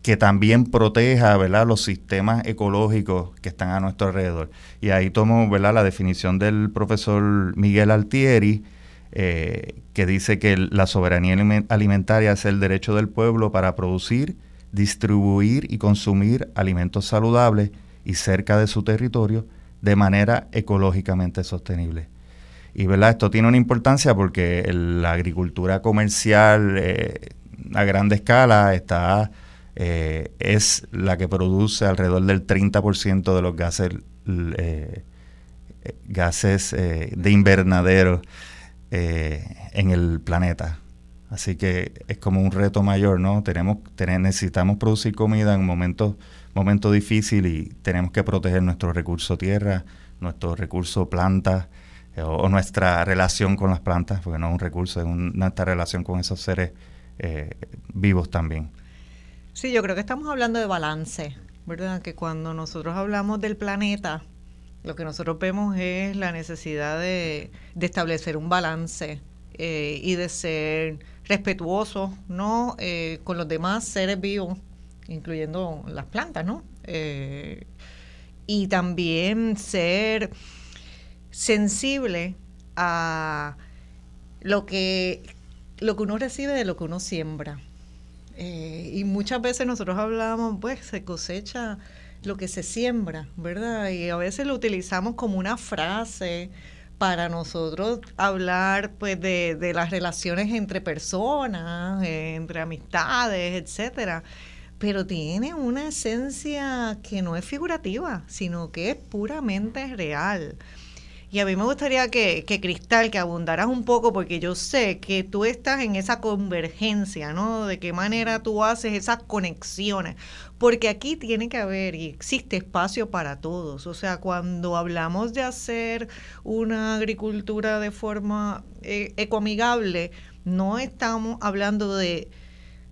que también proteja ¿verdad? los sistemas ecológicos que están a nuestro alrededor. Y ahí tomo ¿verdad? la definición del profesor Miguel Altieri, eh, que dice que la soberanía alimentaria es el derecho del pueblo para producir, distribuir y consumir alimentos saludables y cerca de su territorio de manera ecológicamente sostenible. Y ¿verdad? esto tiene una importancia porque la agricultura comercial eh, a grande escala está, eh, es la que produce alrededor del 30% de los gases, gases de invernadero eh, en el planeta. Así que es como un reto mayor, ¿no? Tenemos, necesitamos producir comida en momentos momento difícil y tenemos que proteger nuestro recurso tierra, nuestro recurso plantas eh, o, nuestra relación con las plantas, porque no es un recurso, es nuestra relación con esos seres eh, vivos también. Sí, yo creo que estamos hablando de balance, ¿verdad? Que cuando nosotros hablamos del planeta, lo que nosotros vemos es la necesidad de, establecer un balance eh, y de ser respetuosos ¿no? Eh, con los demás seres vivos, incluyendo las plantas, ¿no? Eh, y también ser sensible a lo que, lo que uno recibe de lo que uno siembra. y muchas veces nosotros hablamos, pues se cosecha lo que se siembra, ¿verdad? Y a veces lo utilizamos como una frase para nosotros hablar pues de, de las relaciones entre personas, entre amistades, etcétera. Pero tiene una esencia que no es figurativa, sino que es puramente real. Y a mí me gustaría que, que, Cristal, que abundaras un poco, porque yo sé que tú estás en esa convergencia, ¿no? De qué manera tú haces esas conexiones. Porque aquí tiene que haber y existe espacio para todos. O sea, cuando hablamos de hacer una agricultura de forma eh, ecoamigable, no estamos hablando de,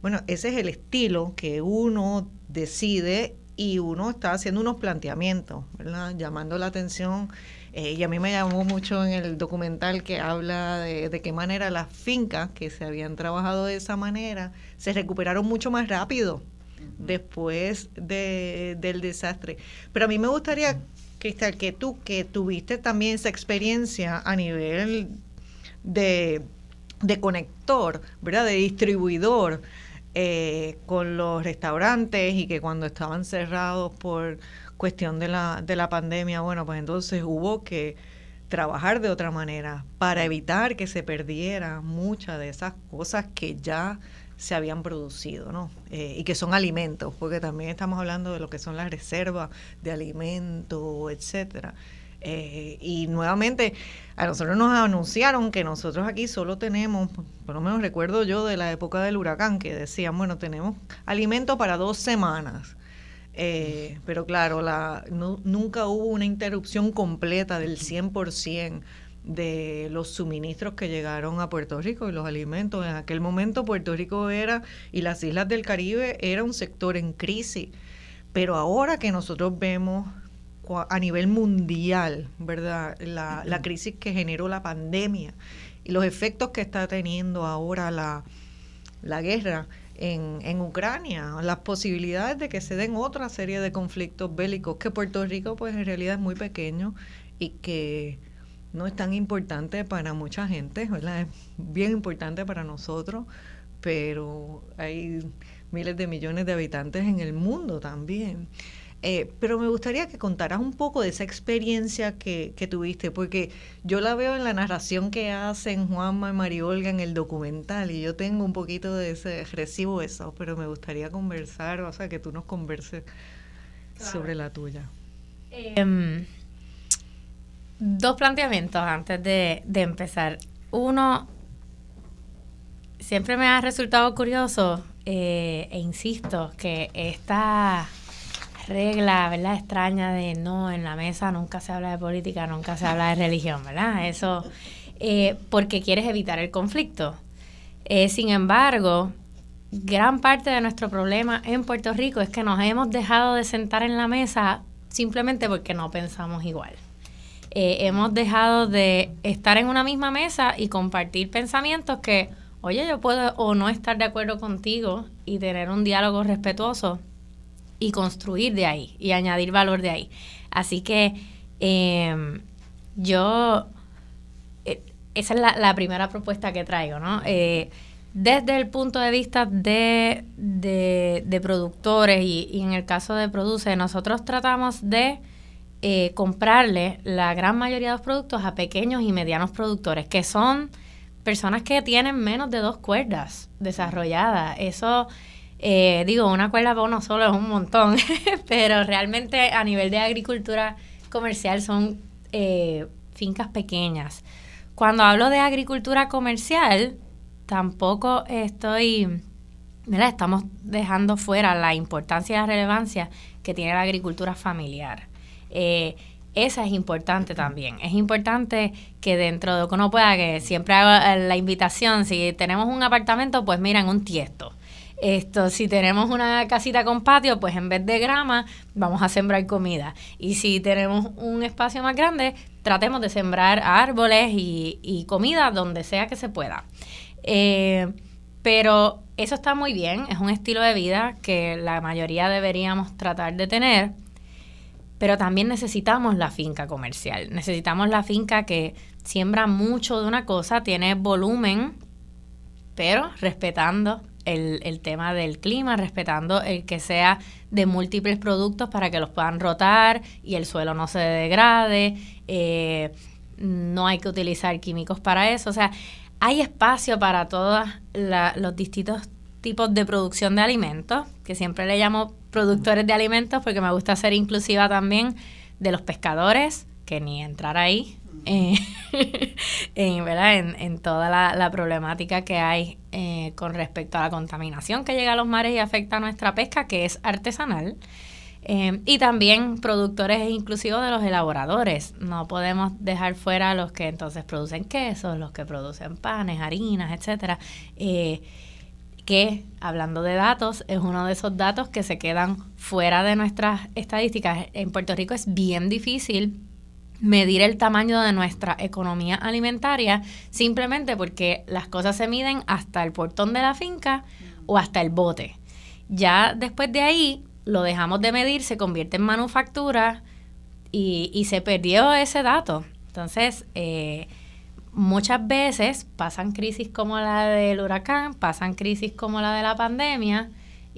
bueno, ese es el estilo que uno decide y uno está haciendo unos planteamientos, ¿verdad? Llamando la atención eh, y a mí me llamó mucho en el documental que habla de, de qué manera las fincas que se habían trabajado de esa manera se recuperaron mucho más rápido después de, del desastre. Pero a mí me gustaría, Cristal, que tú, que tuviste también esa experiencia a nivel de, de conector, ¿verdad? De distribuidor eh, con los restaurantes y que cuando estaban cerrados por cuestión de la, de la pandemia, bueno, pues entonces hubo que trabajar de otra manera para evitar que se perdiera muchas de esas cosas que ya se habían producido, ¿no? Eh, y que son alimentos, porque también estamos hablando de lo que son las reservas de alimentos, etcétera. Eh, y nuevamente a nosotros nos anunciaron que nosotros aquí solo tenemos, por lo menos recuerdo yo de la época del huracán, que decían, bueno, tenemos alimento para dos semanas. Eh, pero claro, la, nunca hubo una interrupción completa del 100% de los suministros que llegaron a Puerto Rico y los alimentos. En aquel momento Puerto Rico era, y las islas del Caribe, era un sector en crisis. Pero ahora que nosotros vemos a nivel mundial, ¿verdad? La, la crisis que generó la pandemia y los efectos que está teniendo ahora la, la guerra, en, en Ucrania, las posibilidades de que se den otra serie de conflictos bélicos, que Puerto Rico pues en realidad es muy pequeño y que no es tan importante para mucha gente, ¿verdad? Es bien importante para nosotros, pero hay miles de millones de habitantes en el mundo también. Eh, pero me gustaría que contaras un poco de esa experiencia que, tuviste, porque yo la veo en la narración que hacen Juanma y María Olga en el documental y yo tengo un poquito de ese, recibo eso, pero me gustaría conversar, o sea, que tú nos converses sobre la tuya. Em, dos planteamientos antes de, de empezar. Uno, siempre me ha resultado curioso eh, e insisto que esta regla, ¿verdad? Extraña de no, en la mesa nunca se habla de política, nunca se habla de religión, ¿verdad? Eso, eh, porque quieres evitar el conflicto. Eh, sin embargo, gran parte de nuestro problema en Puerto Rico es que nos hemos dejado de sentar en la mesa simplemente porque no pensamos igual. Eh, hemos dejado de estar en una misma mesa y compartir pensamientos que, oye, yo puedo o no estar de acuerdo contigo y tener un diálogo respetuoso, y construir de ahí y añadir valor de ahí. Así que em, yo, eh, esa es la, primera propuesta que traigo, ¿no? Eh, desde el punto de vista de, de, productores y, en el caso de Produce, nosotros tratamos de eh, comprarle la gran mayoría de los productos a pequeños y medianos productores, que son personas que tienen menos de dos cuerdas desarrolladas. Eso eh, digo, una cuerda para uno solo es un montón, pero realmente a nivel de agricultura comercial son eh, fincas pequeñas. Cuando hablo de agricultura comercial, tampoco estoy, ¿verdad? Estamos dejando fuera la importancia y la relevancia que tiene la agricultura familiar. Eh, esa es importante también. Es importante que dentro de lo uno pueda, que siempre haga la invitación, si tenemos un apartamento, pues miren, un tiesto. Esto, si tenemos una casita con patio, pues en vez de grama, vamos a sembrar comida. Y si tenemos un espacio más grande, tratemos de sembrar árboles y, comida donde sea que se pueda. Eh, pero eso está muy bien, es un estilo de vida que la mayoría deberíamos tratar de tener, pero también necesitamos la finca comercial, necesitamos la finca que siembra mucho de una cosa, tiene volumen, pero respetando el, tema del clima, respetando el que sea de múltiples productos para que los puedan rotar y el suelo no se degrade. Eh, no hay que utilizar químicos para eso. O sea, hay espacio para todos los distintos tipos de producción de alimentos, que siempre le llamo productores de alimentos porque me gusta ser inclusiva también de los pescadores, que ni entrar ahí, eh, en, ¿verdad? En, toda la, problemática que hay eh, con respecto a la contaminación que llega a los mares y afecta a nuestra pesca, que es artesanal. Eh, y también productores inclusivos de los elaboradores. No podemos dejar fuera a los que entonces producen quesos, los que producen panes, harinas, etcétera. que, hablando de datos, es uno de esos datos que se quedan fuera de nuestras estadísticas. En Puerto Rico es bien difícil medir el tamaño de nuestra economía alimentaria simplemente porque las cosas se miden hasta el portón de la finca o hasta el bote. Ya después de ahí lo dejamos de medir, se convierte en manufactura y, se perdió ese dato. Entonces, eh, muchas veces pasan crisis como la del huracán, pasan crisis como la de la pandemia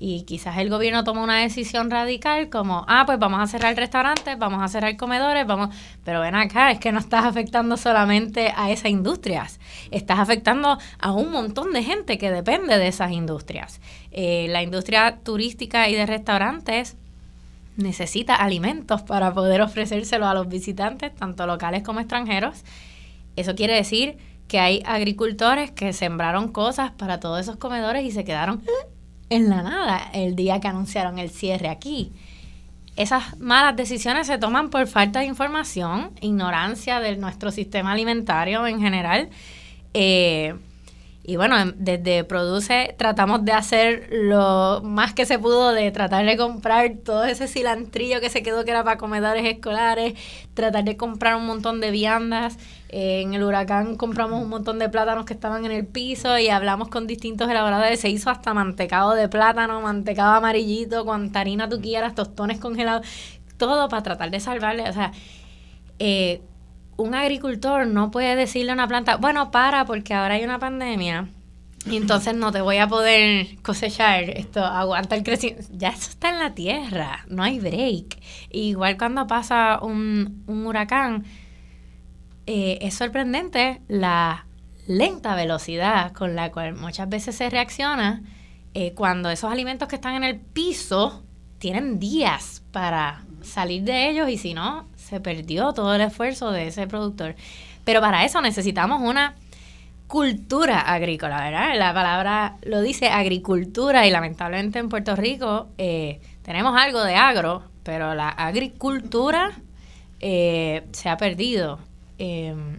y quizás el gobierno toma una decisión radical como, ah, pues vamos a cerrar restaurantes, vamos a cerrar comedores, vamos, pero ven acá, es que no estás afectando solamente a esas industrias, estás afectando a un montón de gente que depende de esas industrias. Eh, la industria turística y de restaurantes necesita alimentos para poder ofrecérselo a los visitantes, tanto locales como extranjeros. Eso quiere decir que hay agricultores que sembraron cosas para todos esos comedores y se quedaron en la nada el día que anunciaron el cierre aquí. Esas malas decisiones se toman por falta de información, ignorancia de nuestro sistema alimentario en general. Eh, y bueno, desde Produce tratamos de hacer lo más que se pudo de tratar de comprar todo ese cilantrillo que se quedó que era para comedores escolares, tratar de comprar un montón de viandas. Eh, en el huracán compramos un montón de plátanos que estaban en el piso y hablamos con distintos elaboradores. Se hizo hasta mantecado de plátano, mantecado amarillito, cuanta harina tú quieras, tostones congelados, todo para tratar de salvarle. O sea, eh, un agricultor no puede decirle a una planta, bueno, para porque ahora hay una pandemia y entonces no te voy a poder cosechar, esto aguanta el crecimiento. Ya eso está en la tierra, no hay break. Igual cuando pasa un, huracán, eh, es sorprendente la lenta velocidad con la cual muchas veces se reacciona eh, cuando esos alimentos que están en el piso tienen días para salir de ellos y si no, se perdió todo el esfuerzo de ese productor. Pero para eso necesitamos una cultura agrícola, ¿verdad? La palabra lo dice agricultura y lamentablemente en Puerto Rico eh, tenemos algo de agro, pero la agricultura eh, se ha perdido. Em,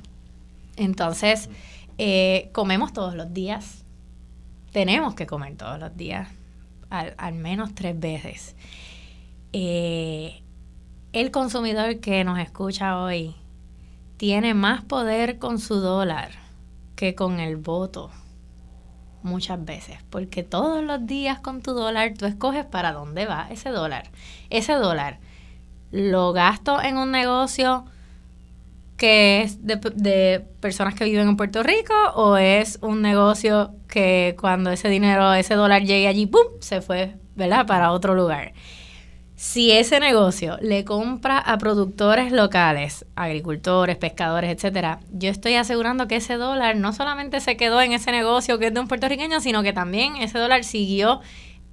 entonces, eh, comemos todos los días. Tenemos que comer todos los días, al, menos tres veces. El consumidor que nos escucha hoy tiene más poder con su dólar que con el voto. Muchas veces, porque todos los días con tu dólar tú escoges para dónde va ese dólar. Ese dólar lo gasto en un negocio que es de, de, personas que viven en Puerto Rico o es un negocio que cuando ese dinero, ese dólar llegue allí, ¡pum!, se fue, ¿verdad?, para otro lugar si ese negocio le compra a productores locales, agricultores, pescadores, etcétera, yo estoy asegurando que ese dólar no solamente se quedó en ese negocio que es de un puertorriqueño, sino que también ese dólar siguió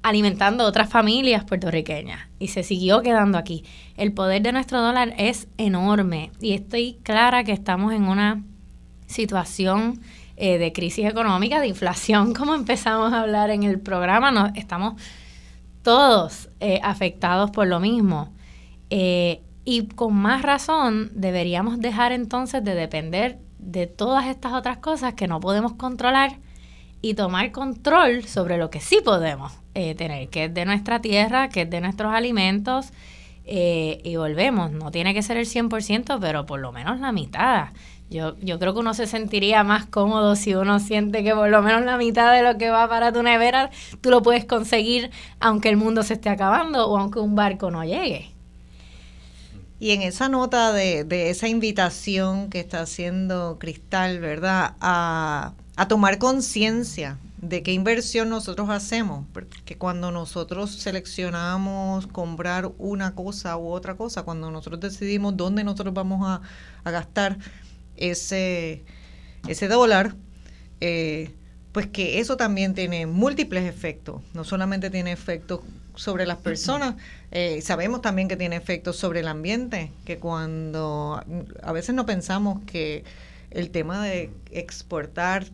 alimentando otras familias puertorriqueñas y se siguió quedando aquí. El poder de nuestro dólar es enorme y estoy clara que estamos en una situación eh, de crisis económica, de inflación, como empezamos a hablar en el programa, no, estamos todos eh, afectados por lo mismo. Eh, y con más razón deberíamos dejar entonces de depender de todas estas otras cosas que no podemos controlar y tomar control sobre lo que sí podemos tener, que es de nuestra tierra, que es de nuestros alimentos, eh, y volvemos, no tiene que ser el 100%, pero por lo menos la mitad. Yo, yo creo que uno se sentiría más cómodo si uno siente que por lo menos la mitad de lo que va para tu nevera tú lo puedes conseguir aunque el mundo se esté acabando o aunque un barco no llegue. Y en esa nota de, de esa invitación que está haciendo Cristal, ¿verdad? A, a tomar conciencia de qué inversión nosotros hacemos, porque cuando nosotros seleccionamos comprar una cosa u otra cosa, cuando nosotros decidimos dónde nosotros vamos a, gastar ese, ese dólar, eh, pues que eso también tiene múltiples efectos, no solamente tiene efectos sobre las personas, eh, sabemos también que tiene efectos sobre el ambiente, que cuando a veces no pensamos que el tema de exportar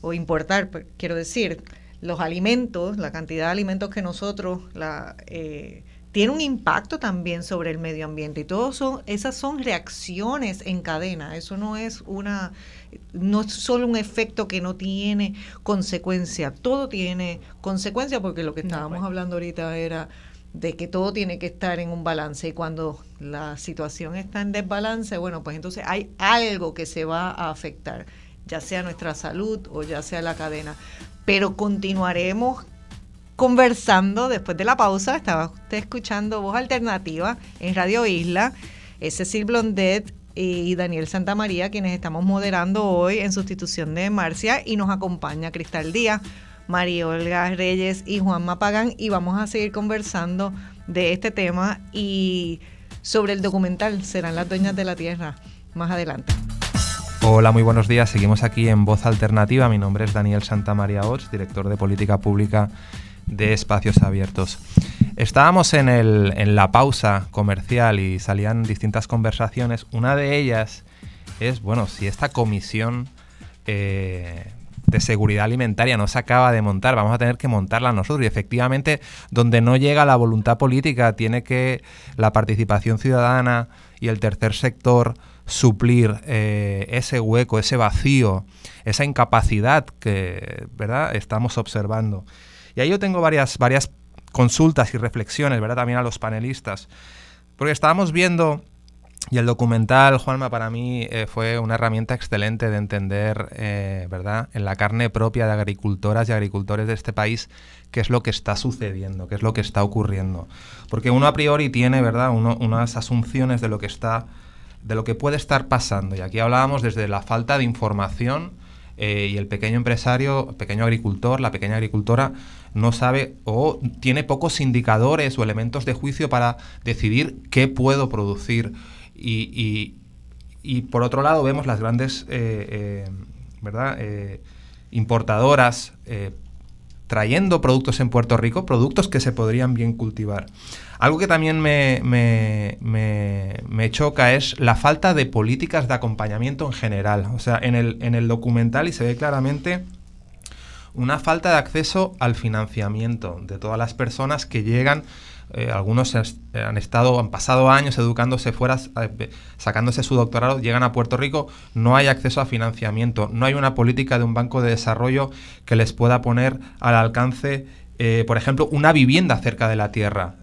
o importar, pues, quiero decir, los alimentos, la cantidad de alimentos que nosotros la, eh, tiene un impacto también sobre el medio ambiente y todo son esas son reacciones en cadena. Eso no es una no es solo un efecto que no tiene consecuencia. Todo tiene consecuencia porque lo que estábamos hablando ahorita era de que todo tiene que estar en un balance y cuando la situación está en desbalance bueno pues entonces hay algo que se va a afectar ya sea nuestra salud o ya sea la cadena. Pero continuaremos conversando después de la pausa. Estaba usted escuchando Voz Alternativa en Radio Isla. Cecil Blondet y Daniel Santamaría quienes estamos moderando hoy en sustitución de Marcia y nos acompaña Cristal Díaz, María Olga Reyes y Juan Mapagán y vamos a seguir conversando de este tema y sobre el documental Serán las dueñas de la tierra más adelante. Hola, muy buenos días. Seguimos aquí en Voz Alternativa. Mi nombre es Daniel Santamaría Ots, director de Política Pública de Espacios Abiertos. Estábamos en, el, en la pausa comercial y salían distintas conversaciones. Una de ellas es, bueno, si esta comisión eh, de seguridad alimentaria no se acaba de montar, vamos a tener que montarla nosotros. Y efectivamente, donde no llega la voluntad política, tiene que la participación ciudadana y el tercer sector suplir eh, ese hueco, ese vacío, esa incapacidad que ¿verdad? estamos observando. Y ahí yo tengo varias, varias consultas y reflexiones, ¿verdad? También a los panelistas. Porque estábamos viendo, y el documental, Juanma, para mí eh, fue una herramienta excelente de entender, eh, ¿verdad? En la carne propia de agricultoras y agricultores de este país, qué es lo que está sucediendo, qué es lo que está ocurriendo. Porque uno a priori tiene, ¿verdad? unas asunciones de lo que está de lo que puede estar pasando. Y aquí hablábamos desde la falta de información eh, y el pequeño empresario, pequeño agricultor, la pequeña agricultora no sabe o tiene pocos indicadores o elementos de juicio para decidir qué puedo producir. Y, y, por otro lado vemos las grandes eh, eh, ¿verdad? importadoras trayendo productos en Puerto Rico, productos que se podrían bien cultivar. Algo que también me, me, choca es la falta de políticas de acompañamiento en general. O sea, en el, en el documental y se ve claramente una falta de acceso al financiamiento de todas las personas que llegan eh, algunos han estado, han pasado años educándose fuera, eh, sacándose su doctorado, llegan a Puerto Rico, no hay acceso a financiamiento, no hay una política de un banco de desarrollo que les pueda poner al alcance, eh, por ejemplo, una vivienda cerca de la tierra.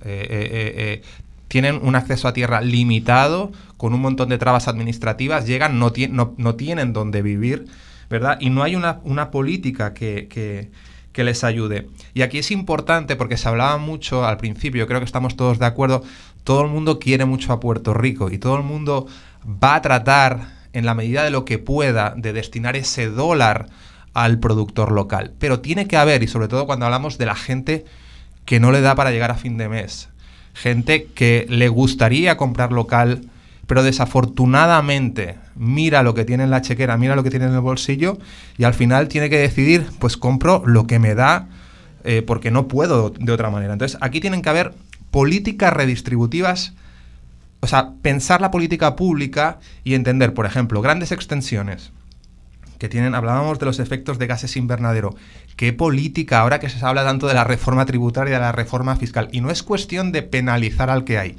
tienen un acceso a tierra limitado, con un montón de trabas administrativas, llegan, no, no, tienen donde vivir, ¿verdad? Y no hay una, una política que que les ayude. Y aquí es importante porque se hablaba mucho al principio, creo que estamos todos de acuerdo, todo el mundo quiere mucho a Puerto Rico y todo el mundo va a tratar en la medida de lo que pueda de destinar ese dólar al productor local. Pero tiene que haber, y sobre todo cuando hablamos de la gente que no le da para llegar a fin de mes, gente que le gustaría comprar local, pero desafortunadamente mira lo que tiene en la chequera, mira lo que tiene en el bolsillo y al final tiene que decidir, pues compro lo que me da eh, porque no puedo de otra manera. Entonces aquí tienen que haber políticas redistributivas, o sea, pensar la política pública y entender, por ejemplo, grandes extensiones que tienen, hablábamos de los efectos de gases invernadero. ¿Qué política, ahora que se habla tanto de la reforma tributaria de la reforma fiscal? Y no es cuestión de penalizar al que hay,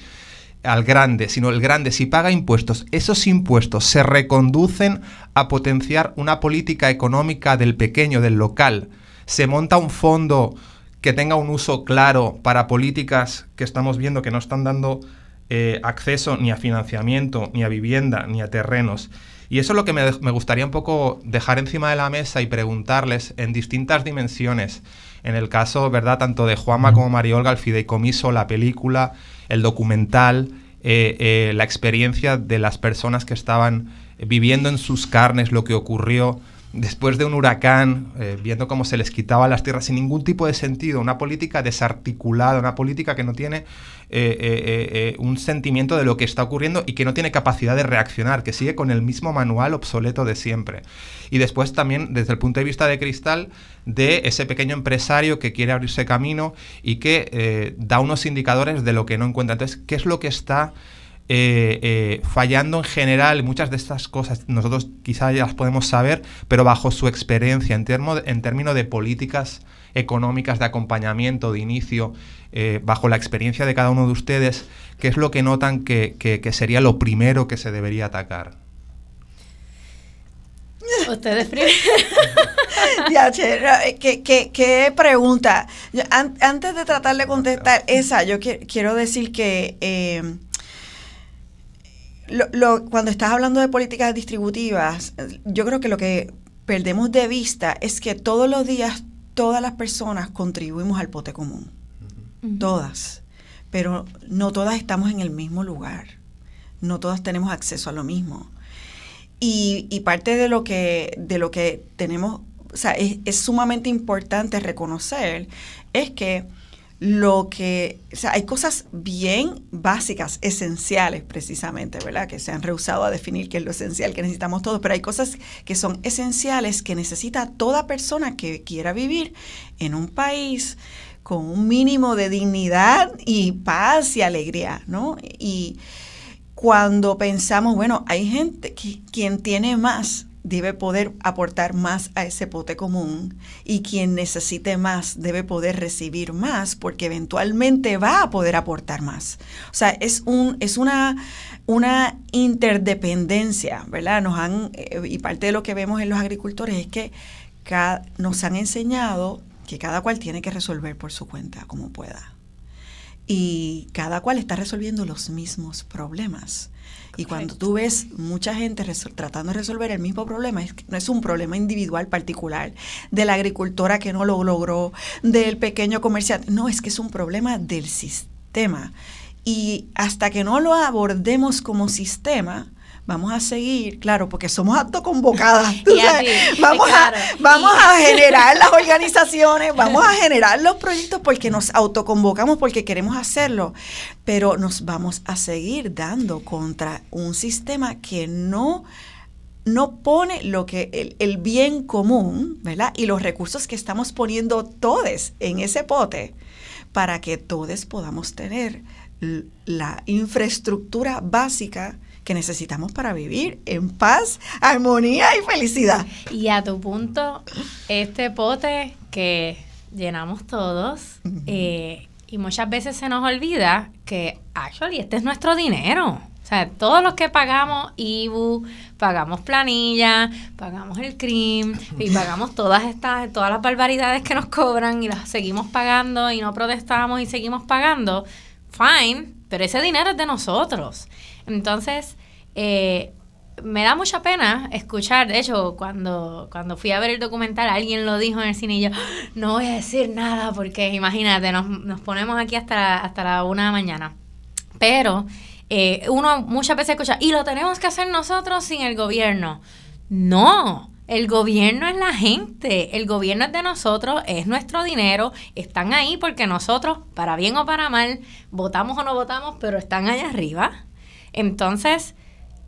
al grande, sino el grande, si paga impuestos, esos impuestos se reconducen a potenciar una política económica del pequeño, del local. Se monta un fondo que tenga un uso claro para políticas que estamos viendo que no están dando eh, acceso ni a financiamiento, ni a vivienda, ni a terrenos. Y eso es lo que me, gustaría un poco dejar encima de la mesa y preguntarles en distintas dimensiones. En el caso, ¿verdad?, tanto de Juanma como Mariolga, el fideicomiso, la película, el documental, eh, eh, la experiencia de las personas que estaban viviendo en sus carnes lo que ocurrió después de un huracán, eh, viendo cómo se les quitaba las tierras sin ningún tipo de sentido, una política desarticulada, una política que no tiene eh, eh, un sentimiento de lo que está ocurriendo y que no tiene capacidad de reaccionar, que sigue con el mismo manual obsoleto de siempre. Y después también, desde el punto de vista de Cristal, de ese pequeño empresario que quiere abrirse camino y que da unos indicadores de lo que no encuentra. Entonces, ¿qué es lo que está eh, eh, fallando en general. Muchas de estas cosas nosotros quizás ya las podemos saber, pero bajo su experiencia, en, en términos de políticas económicas de acompañamiento, de inicio, eh, bajo la experiencia de cada uno de ustedes, ¿qué es lo que notan que, sería lo primero que se debería atacar? Ustedes primero. ¿qué, pregunta? antes de tratar de contestar esa, yo quiero decir que lo, cuando estás hablando de políticas distributivas, yo creo que lo que perdemos de vista es que todos los días todas las personas contribuimos al pote común. Todas. Pero no todas estamos en el mismo lugar. No todas tenemos acceso a lo mismo. Y, y parte de lo que, de lo que tenemos, o sea, es, es sumamente importante reconocer es que lo que, o sea, hay cosas bien básicas, esenciales precisamente, ¿verdad? Que se han rehusado a definir qué es lo esencial que necesitamos todos, pero hay cosas que son esenciales que necesita toda persona que quiera vivir en un país con un mínimo de dignidad y paz y alegría, ¿no? Y cuando pensamos, bueno, hay gente que quien tiene más debe poder aportar más a ese pote común y quien necesite más debe poder recibir más porque eventualmente va a poder aportar más. O sea, es, un, es una, una interdependencia, ¿verdad? Nos han, eh, y parte de lo que vemos en los agricultores es que nos han enseñado que cada cual tiene que resolver por su cuenta como pueda. Y cada cual está resolviendo los mismos problemas. Y cuando tú ves mucha gente tratando de resolver el mismo problema, es no es un problema individual particular de la agricultora que no lo logró, del pequeño comerciante, no, es que es un problema del sistema. Y hasta que no lo abordemos como sistema, vamos a seguir, claro, porque somos autoconvocadas. vamos, a, vamos a generar las organizaciones, vamos a generar los proyectos porque nos autoconvocamos, porque queremos hacerlo, pero nos vamos a seguir dando contra un sistema que no no pone lo que el, el, bien común, ¿verdad? Y los recursos que estamos poniendo todos en ese pote para que todos podamos tener la infraestructura básica que necesitamos para vivir en paz, armonía y felicidad. Y a tu punto, este pote que llenamos todos, eh, y muchas veces se nos olvida que, actually, este es nuestro dinero. O sea, todos los que pagamos IBU, pagamos planilla, pagamos el CRIM y pagamos todas estas, todas las barbaridades que nos cobran y las seguimos pagando y no protestamos y seguimos pagando, fine, pero ese dinero es de nosotros. Entonces, eh, me da mucha pena escuchar, de hecho, cuando, cuando fui a ver el documental, alguien lo dijo en el cine y yo, no voy a decir nada porque imagínate, nos, nos ponemos aquí hasta la, hasta la una de la mañana. Pero eh, uno muchas veces escucha, y lo tenemos que hacer nosotros sin el gobierno. No, el gobierno es la gente, el gobierno es de nosotros, es nuestro dinero, están ahí porque nosotros, para bien o para mal, votamos o no votamos, pero están allá arriba. Entonces,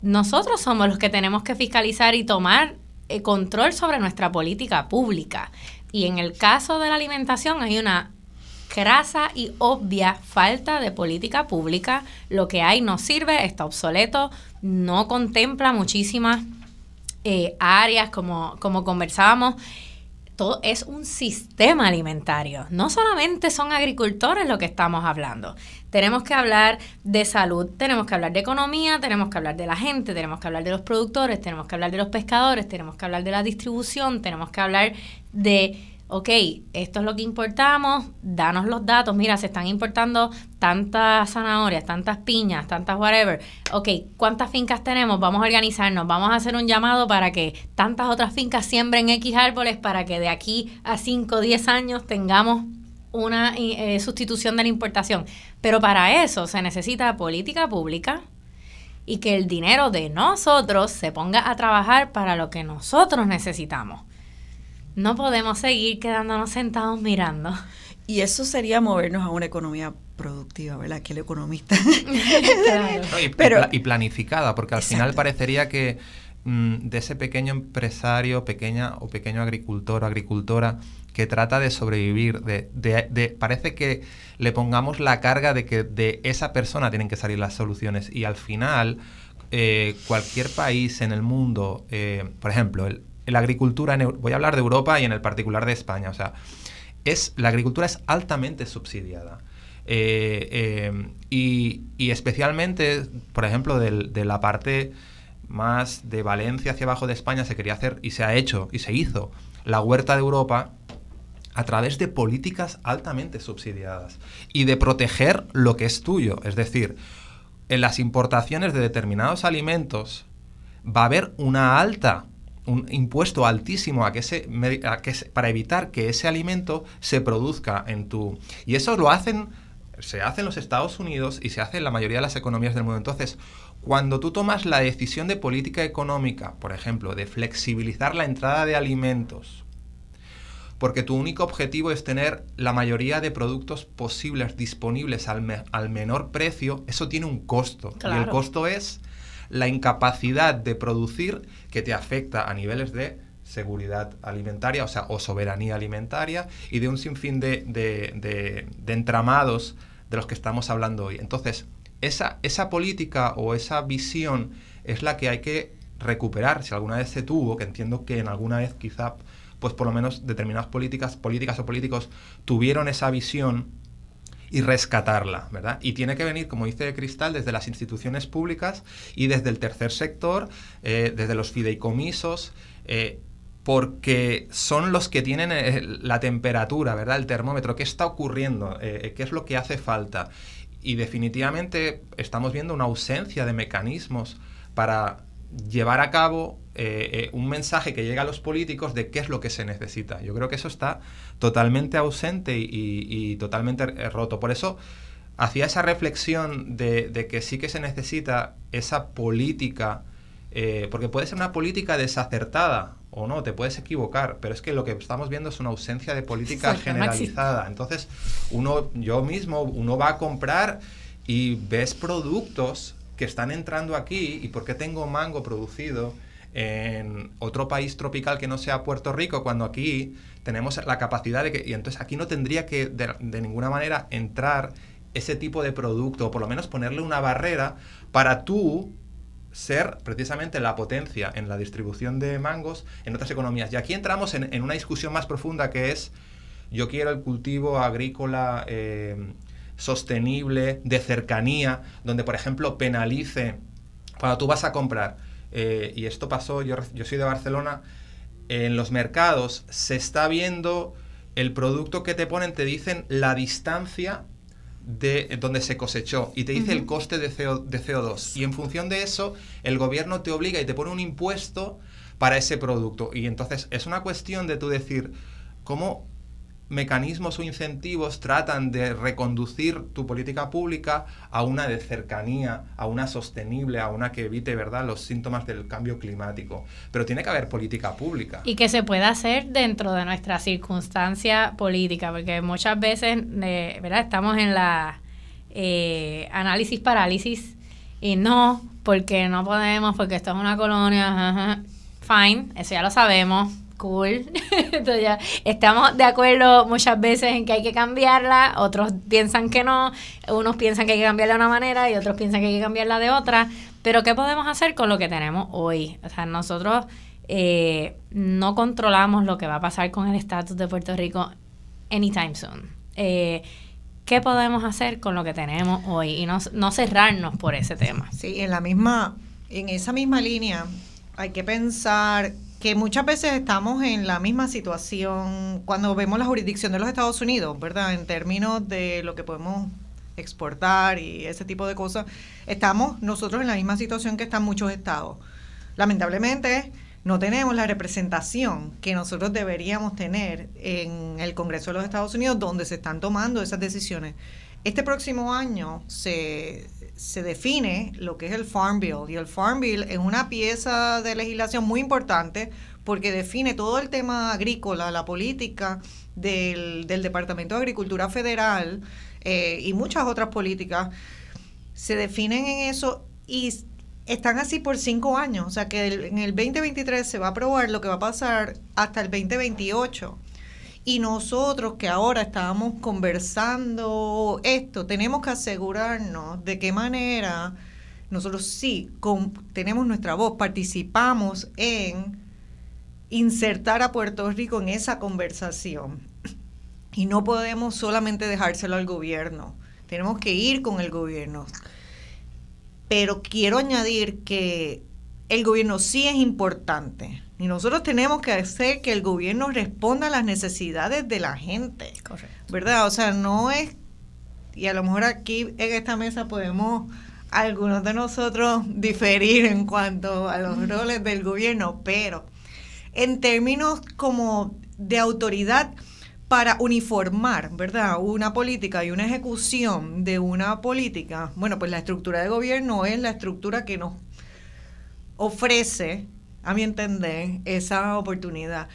nosotros somos los que tenemos que fiscalizar y tomar eh, control sobre nuestra política pública. Y en el caso de la alimentación hay una crasa y obvia falta de política pública. Lo que hay no sirve, está obsoleto, no contempla muchísimas eh, áreas, como, como conversábamos todo es un sistema alimentario. No solamente son agricultores lo que estamos hablando. Tenemos que hablar de salud, tenemos que hablar de economía, tenemos que hablar de la gente, tenemos que hablar de los productores, tenemos que hablar de los pescadores, tenemos que hablar de la distribución, tenemos que hablar de ok, esto es lo que importamos, danos los datos, mira, se están importando tantas zanahorias, tantas piñas, tantas whatever, ok, ¿cuántas fincas tenemos? Vamos a organizarnos, vamos a hacer un llamado para que tantas otras fincas siembren X árboles para que de aquí a 5 o 10 años tengamos una eh, sustitución de la importación. Pero para eso se necesita política pública y que el dinero de nosotros se ponga a trabajar para lo que nosotros necesitamos. No podemos seguir quedándonos sentados mirando. Y eso sería movernos a una economía productiva, ¿verdad? Que el economista. y, Pero, y, planificada, porque al final parecería que mm, de ese pequeño empresario, pequeña o pequeño agricultor o agricultora que trata de sobrevivir, de, de, parece que le pongamos la carga de que de esa persona tienen que salir las soluciones. Y al final, eh, cualquier país en el mundo, eh, por ejemplo, el, la agricultura, voy a hablar de Europa y en el particular de España, o sea, es, la agricultura es altamente subsidiada. Eh, eh, y, especialmente, por ejemplo, de la parte más de Valencia hacia abajo de España se quería hacer y se ha hecho y se hizo la huerta de Europa a través de políticas altamente subsidiadas y de proteger lo que es tuyo. Es decir, en las importaciones de determinados alimentos va a haber una alta un impuesto altísimo a que ese, para evitar que ese alimento se produzca en tu... Y eso lo hacen, se hace en los Estados Unidos y se hace en la mayoría de las economías del mundo. Entonces, cuando tú tomas la decisión de política económica, por ejemplo, de flexibilizar la entrada de alimentos, porque tu único objetivo es tener la mayoría de productos posibles disponibles al, al menor precio, eso tiene un costo. Y el costo es la incapacidad de producir que te afecta a niveles de seguridad alimentaria, o sea, o soberanía alimentaria, y de un sinfín de, de, entramados de los que estamos hablando hoy. Entonces, esa, esa política o esa visión es la que hay que recuperar, si alguna vez se tuvo, que entiendo que en alguna vez quizá, pues por lo menos determinadas políticas, políticas o políticos tuvieron esa visión y rescatarla, ¿verdad? Y tiene que venir, como dice Cristal, desde las instituciones públicas y desde el tercer sector, eh, desde los fideicomisos, eh, porque son los que tienen eh, la temperatura, ¿verdad? El termómetro, ¿qué está ocurriendo? ¿Qué es lo que hace falta? Y definitivamente estamos viendo una ausencia de mecanismos para llevar a cabo eh, eh, un mensaje que llega a los políticos de qué es lo que se necesita. Yo creo que eso está totalmente ausente y, totalmente roto. Por eso hacía esa reflexión de, que sí que se necesita esa política, eh, porque puede ser una política desacertada o no, te puedes equivocar, pero es que lo que estamos viendo es una ausencia de política generalizada. Entonces, uno, yo mismo, uno va a comprar y ves productos que están entrando aquí y por qué tengo mango producido en otro país tropical que no sea Puerto Rico, cuando aquí tenemos la capacidad de que, y entonces aquí no tendría que de, ninguna manera entrar ese tipo de producto, o por lo menos ponerle una barrera para tú ser precisamente la potencia en la distribución de mangos en otras economías. Y aquí entramos en, una discusión más profunda que es, yo quiero el cultivo agrícola eh, sostenible, de cercanía, donde por ejemplo penalice, cuando tú vas a comprar, eh, y esto pasó, yo, yo soy de Barcelona, en los mercados se está viendo el producto que te ponen, te dicen la distancia de donde se cosechó y te dice el coste de, de CO2. Y en función de eso, el gobierno te obliga y te pone un impuesto para ese producto. Y entonces es una cuestión de tú decir, ¿cómo mecanismos o incentivos tratan de reconducir tu política pública a una de cercanía, a una sostenible, a una que evite ¿verdad? los síntomas del cambio climático. Pero tiene que haber política pública. Y que se pueda hacer dentro de nuestra circunstancia política, porque muchas veces eh, ¿verdad? estamos en la eh, análisis parálisis y no, porque no podemos, porque esto es una colonia, fine, eso ya lo sabemos cool. Entonces ya estamos de acuerdo muchas veces en que hay que cambiarla, otros piensan que no, unos piensan que hay que cambiarla de una manera y otros piensan que hay que cambiarla de otra. Pero ¿qué podemos hacer con lo que tenemos hoy? O sea, nosotros eh, no controlamos lo que va a pasar con el estatus de Puerto Rico anytime soon. Eh, ¿Qué podemos hacer con lo que tenemos hoy y no, no cerrarnos por ese tema? Sí, en la misma, en esa misma línea hay que pensar que muchas veces estamos en la misma situación cuando vemos la jurisdicción de los Estados Unidos, ¿verdad? En términos de lo que podemos exportar y ese tipo de cosas, estamos nosotros en la misma situación que están muchos estados. Lamentablemente no tenemos la representación que nosotros deberíamos tener en el Congreso de los Estados Unidos donde se están tomando esas decisiones. Este próximo año se, se define lo que es el Farm Bill y el Farm Bill es una pieza de legislación muy importante porque define todo el tema agrícola, la política del, del Departamento de Agricultura Federal eh, y muchas otras políticas se definen en eso y están así por cinco años. O sea que en el 2023 se va a aprobar lo que va a pasar hasta el 2028. Y nosotros que ahora estábamos conversando esto, tenemos que asegurarnos de qué manera nosotros sí tenemos nuestra voz, participamos en insertar a Puerto Rico en esa conversación. Y no podemos solamente dejárselo al gobierno, tenemos que ir con el gobierno. Pero quiero añadir que el gobierno sí es importante y nosotros tenemos que hacer que el gobierno responda a las necesidades de la gente. Correcto. ¿Verdad? O sea, no es, y a lo mejor aquí en esta mesa podemos algunos de nosotros diferir en cuanto a los roles del gobierno, pero en términos como de autoridad, para uniformar, ¿verdad? Una política y una ejecución de una política, bueno, pues la estructura de gobierno es la estructura que nos ofrece, a mi entender, esa oportunidad.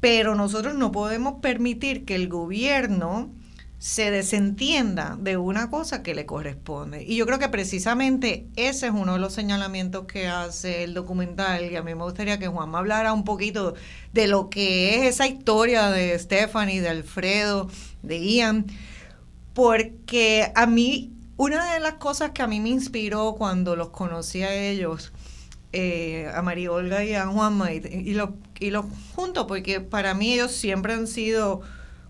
Pero nosotros no podemos permitir que el gobierno se desentienda de una cosa que le corresponde. Y yo creo que precisamente ese es uno de los señalamientos que hace el documental y a mí me gustaría que Juan me hablara un poquito de lo que es esa historia de Stephanie, de Alfredo, de Ian, porque a mí, una de las cosas que a mí me inspiró cuando los conocí a ellos, eh, a María Olga y a Juanma, y, y los y lo junto, porque para mí ellos siempre han sido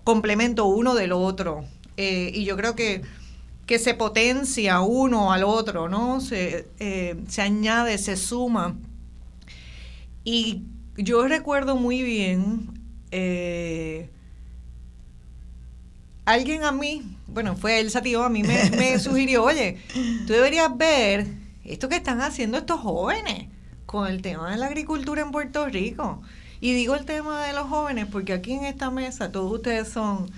complemento uno del otro. Eh, y yo creo que, que se potencia uno al otro, ¿no? Se, eh, se añade, se suma. Y yo recuerdo muy bien, alguien a mí, bueno, fue el Tío, a mí me, me sugirió, oye, tú deberías ver esto que están haciendo estos jóvenes con el tema de la agricultura en Puerto Rico. Y digo el tema de los jóvenes porque aquí en esta mesa todos ustedes son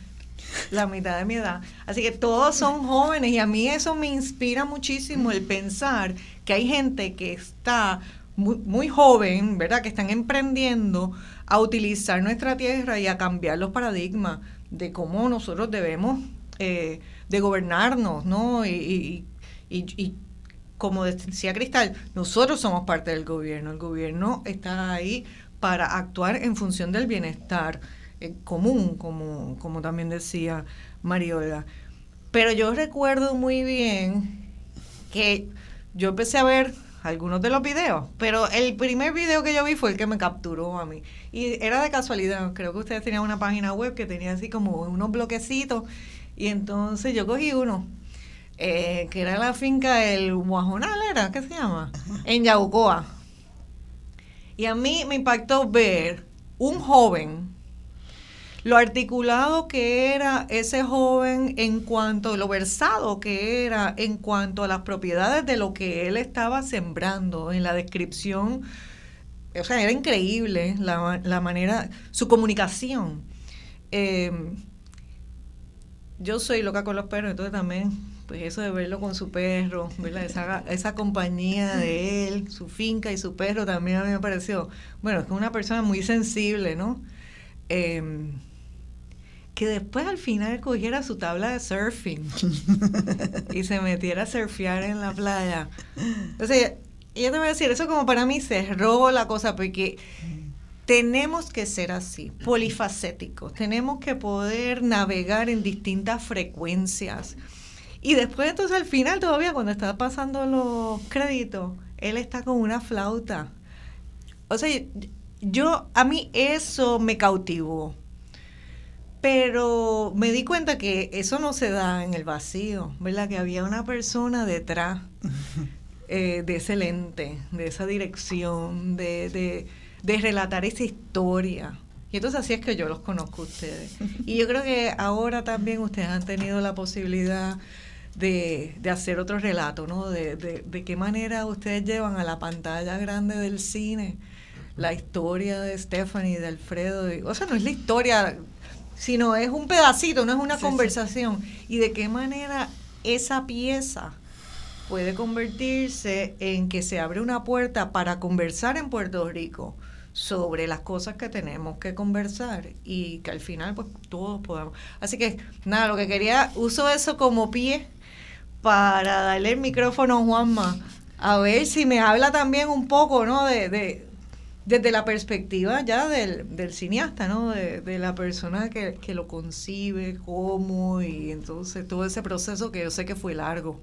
la mitad de mi edad. Así que todos son jóvenes y a mí eso me inspira muchísimo el pensar que hay gente que está muy, muy joven, ¿verdad? Que están emprendiendo a utilizar nuestra tierra y a cambiar los paradigmas de cómo nosotros debemos eh, de gobernarnos, ¿no? Y, y, y como decía Cristal, nosotros somos parte del gobierno. El gobierno está ahí para actuar en función del bienestar eh, común, como, como también decía Mariola. Pero yo recuerdo muy bien que yo empecé a ver algunos de los videos, pero el primer video que yo vi fue el que me capturó a mí. Y era de casualidad, creo que ustedes tenían una página web que tenía así como unos bloquecitos, y entonces yo cogí uno, eh, que era la finca del Guajonal, ¿era? ¿Qué se llama? En Yaucoa. Y a mí me impactó ver un joven, lo articulado que era ese joven en cuanto, lo versado que era en cuanto a las propiedades de lo que él estaba sembrando en la descripción. O sea, era increíble la, la manera, su comunicación. Eh, yo soy loca con los perros, entonces también pues eso de verlo con su perro, Esa, esa compañía de él, su finca y su perro también a mí me pareció, bueno, es que una persona muy sensible, ¿no? Em, que después al final cogiera su tabla de surfing y se metiera a surfear en la playa. O sea, yo te voy a decir, eso como para mí cerró la cosa porque tenemos que ser así, polifacéticos, tenemos que poder navegar en distintas frecuencias y después entonces al final todavía cuando está pasando los créditos, él está con una flauta. O sea, yo, a mí eso me cautivó. Pero me di cuenta que eso no se da en el vacío, ¿verdad? Que había una persona detrás eh, de ese lente, de esa dirección, de, de, de relatar esa historia. Y entonces así es que yo los conozco a ustedes. Y yo creo que ahora también ustedes han tenido la posibilidad de, de hacer otro relato, ¿no? De, de, de, qué manera ustedes llevan a la pantalla grande del cine la historia de Stephanie, de Alfredo. o sea, no es la historia, sino es un pedacito, no es una conversación. Y de qué manera esa pieza puede convertirse en que se abre una puerta para conversar en Puerto Rico sobre las cosas que tenemos que conversar y que al final pues todos podamos. Así que nada, lo que quería, uso eso como pie para darle el micrófono a Juanma, a ver si me habla también un poco, ¿no? De, de desde la perspectiva ya del, del cineasta, ¿no? De, de la persona que, que, lo concibe, cómo, y entonces todo ese proceso que yo sé que fue largo.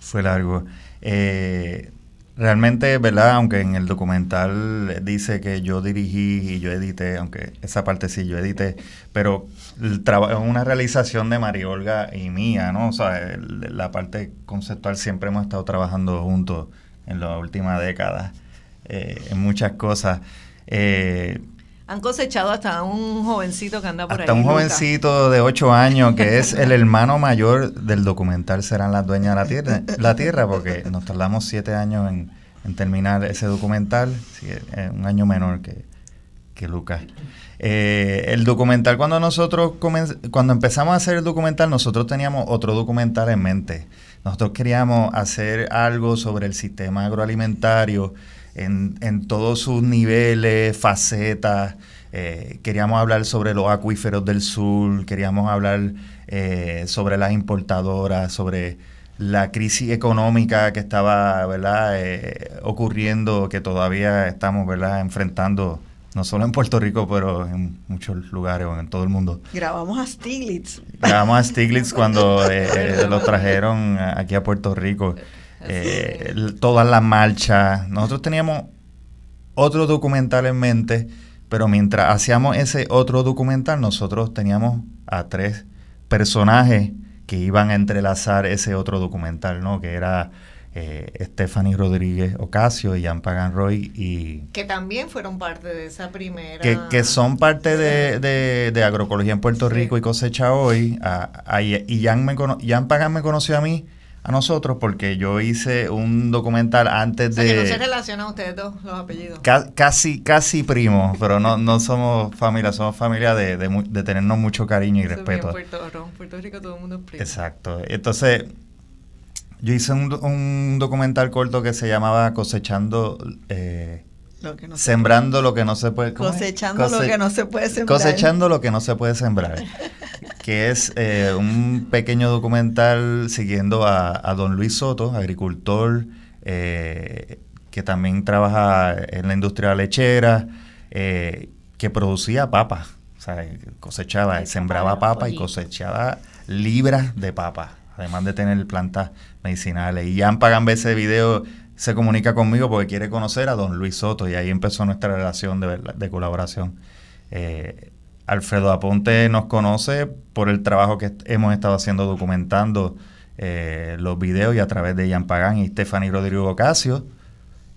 Fue largo. Eh, realmente, ¿verdad? Aunque en el documental dice que yo dirigí y yo edité, aunque esa parte sí yo edité, pero una realización de María Olga y mía, ¿no? O sea, el, la parte conceptual siempre hemos estado trabajando juntos en la última década. Eh, en muchas cosas. Eh, han cosechado hasta un jovencito que anda por hasta ahí. Hasta un jovencito de 8 años que es el hermano mayor del documental Serán las dueñas de la tierra, la tierra porque nos tardamos 7 años en, terminar ese documental, un año menor que, que Lucas. Eh, el documental, cuando nosotros cuando empezamos a hacer el documental, nosotros teníamos otro documental en mente. Nosotros queríamos hacer algo sobre el sistema agroalimentario en, en todos sus niveles, facetas. Eh, queríamos hablar sobre los acuíferos del sur, queríamos hablar eh, sobre las importadoras, sobre la crisis económica que estaba ¿verdad? Eh, ocurriendo, que todavía estamos ¿verdad? enfrentando, no solo en Puerto Rico, pero en muchos lugares o en todo el mundo. Grabamos a Stiglitz. Grabamos a Stiglitz cuando lo trajeron aquí a Puerto Rico eh, todas las marchas. Nosotros teníamos otro documental en mente, pero mientras hacíamos ese otro documental, nosotros teníamos a tres personajes que iban a entrelazar ese otro documental, ¿no? Que era eh, Stephanie Rodríguez Ocasio y Jan Pagan Roy y... Que también fueron parte de esa primera... Que, son parte de, de, agroecología en Puerto Rico y cosecha hoy. y Jan, me Jan Pagan me conoció a mí a nosotros porque yo hice un documental antes de... que no se relacionan ustedes dos los apellidos. casi, casi primos, pero no, no somos familia, somos familia de, de, tenernos mucho cariño y respeto. Puerto, Puerto Rico todo el mundo es primo. Exacto. Entonces, yo hice un, un documental corto que se llamaba Cosechando... Eh, sembrando lo que no se puede cosechando lo que no se puede sembrar. Cosechando lo que no se puede sembrar que es eh, un pequeño documental siguiendo a, don Luis Soto agricultor eh, que también trabaja en la industria lechera eh, que producía papa o sea, cosechaba sembraba papa y cosechaba libras de papa además de tener plantas medicinales y ya han pagado ese video se comunica conmigo porque quiere conocer a don Luis Soto y ahí empezó nuestra relación de, de colaboración. Eh, Alfredo Aponte nos conoce por el trabajo que hemos estado haciendo documentando eh, los videos y a través de Ian Pagán y Stephanie Rodrigo Ocasio.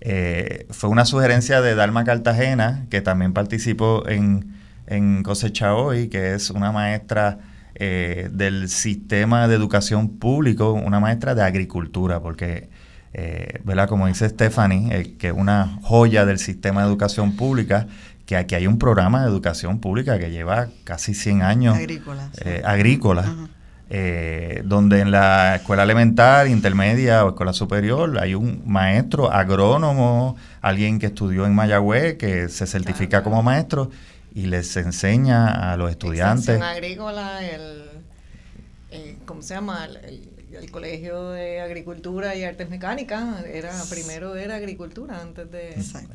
Eh, fue una sugerencia de Dalma Cartagena, que también participó en, en Cosecha Hoy, que es una maestra del sistema de educación público, una maestra de agricultura, porque eh, ¿verdad? Como dice Stephanie, eh, que es una joya del sistema de educación pública, que aquí hay un programa de educación pública que lleva casi 100 años. Agrícola. Eh, agrícola. donde en la escuela elemental, intermedia o escuela superior hay un maestro agrónomo, alguien que estudió en Mayagüez, que se certifica como maestro y les enseña a los estudiantes. agrícola, el, ¿cómo se llama? el el Colegio de Agricultura y Artes Mecánicas era primero era agricultura antes de Exacto.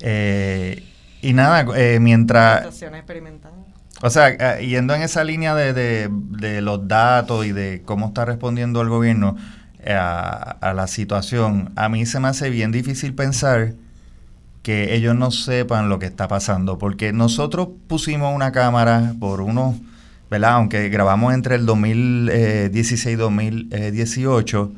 Eh, y nada, eh, mientras... O sea, eh, yendo en esa línea de, de, los datos y de cómo está respondiendo el gobierno a, a, la situación, a mí se me hace bien difícil pensar que ellos no sepan lo que está pasando, porque nosotros pusimos una cámara por unos, ¿verdad? Aunque grabamos entre el 2016 y 2018,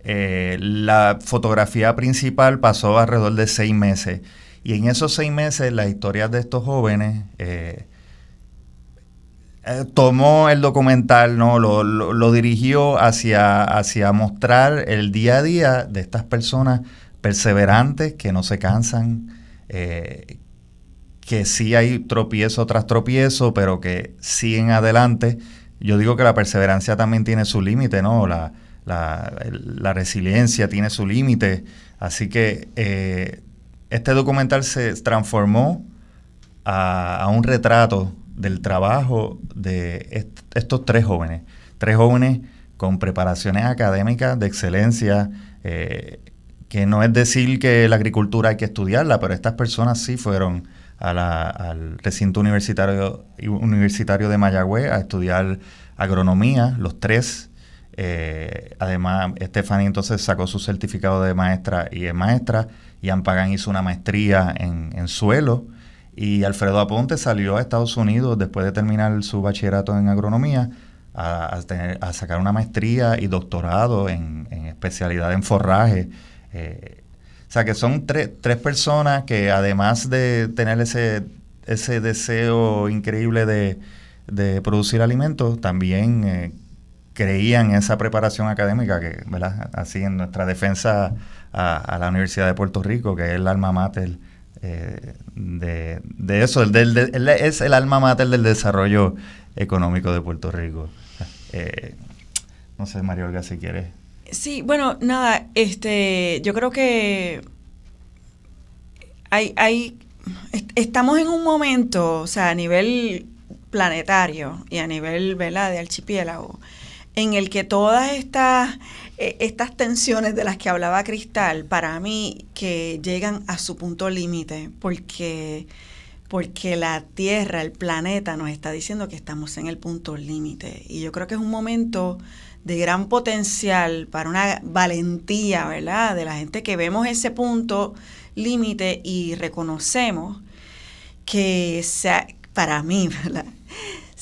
eh, la fotografía principal pasó alrededor de seis meses. Y en esos seis meses, las historias de estos jóvenes eh, eh, tomó el documental, ¿no? Lo, dirigió hacia, hacia mostrar el día a día de estas personas perseverantes, que no se cansan, eh, que sí hay tropiezo tras tropiezo, pero que siguen adelante. Yo digo que la perseverancia también tiene su límite, ¿no? La, resiliencia tiene su límite. Así que eh, este documental se transformó a, a un retrato del trabajo de estos tres jóvenes. Tres jóvenes con preparaciones académicas de excelencia, eh, que no es decir que la agricultura hay que estudiarla, pero estas personas sí fueron al recinto universitario, universitario de Mayagüez a estudiar agronomía, los tres. Eh, además, Stephanie entonces sacó su certificado de maestra y es maestra. Ian Pagan hizo una maestría en, en suelo. Y Alfredo Aponte salió a Estados Unidos después de terminar su bachillerato en agronomía a, sacar una maestría y doctorado en, especialidad en forraje. Eh, o sea que son tres personas que además de tener ese, ese deseo increíble de, producir alimentos, también eh, creían en esa preparación académica que, ¿verdad? Así en nuestra defensa a, la Universidad de Puerto Rico, que es el alma mater eh, de, eso, es el alma mater del desarrollo económico de Puerto Rico. Eh, no sé, Mario Olga, si quieres. Sí, bueno, nada, este, yo creo que hay, hay, estamos en un momento, o sea, a nivel planetario y a nivel, ¿verdad?, de archipiélago, en el que todas estas eh, estas tensiones de las que hablaba Cristal, para mí que llegan a su punto límite, porque, porque la Tierra, el planeta, nos está diciendo que estamos en el punto límite. Y yo creo que es un momento de gran potencial para una valentía, ¿verdad? De la gente que vemos ese punto límite y reconocemos que sea, para mí, ¿verdad?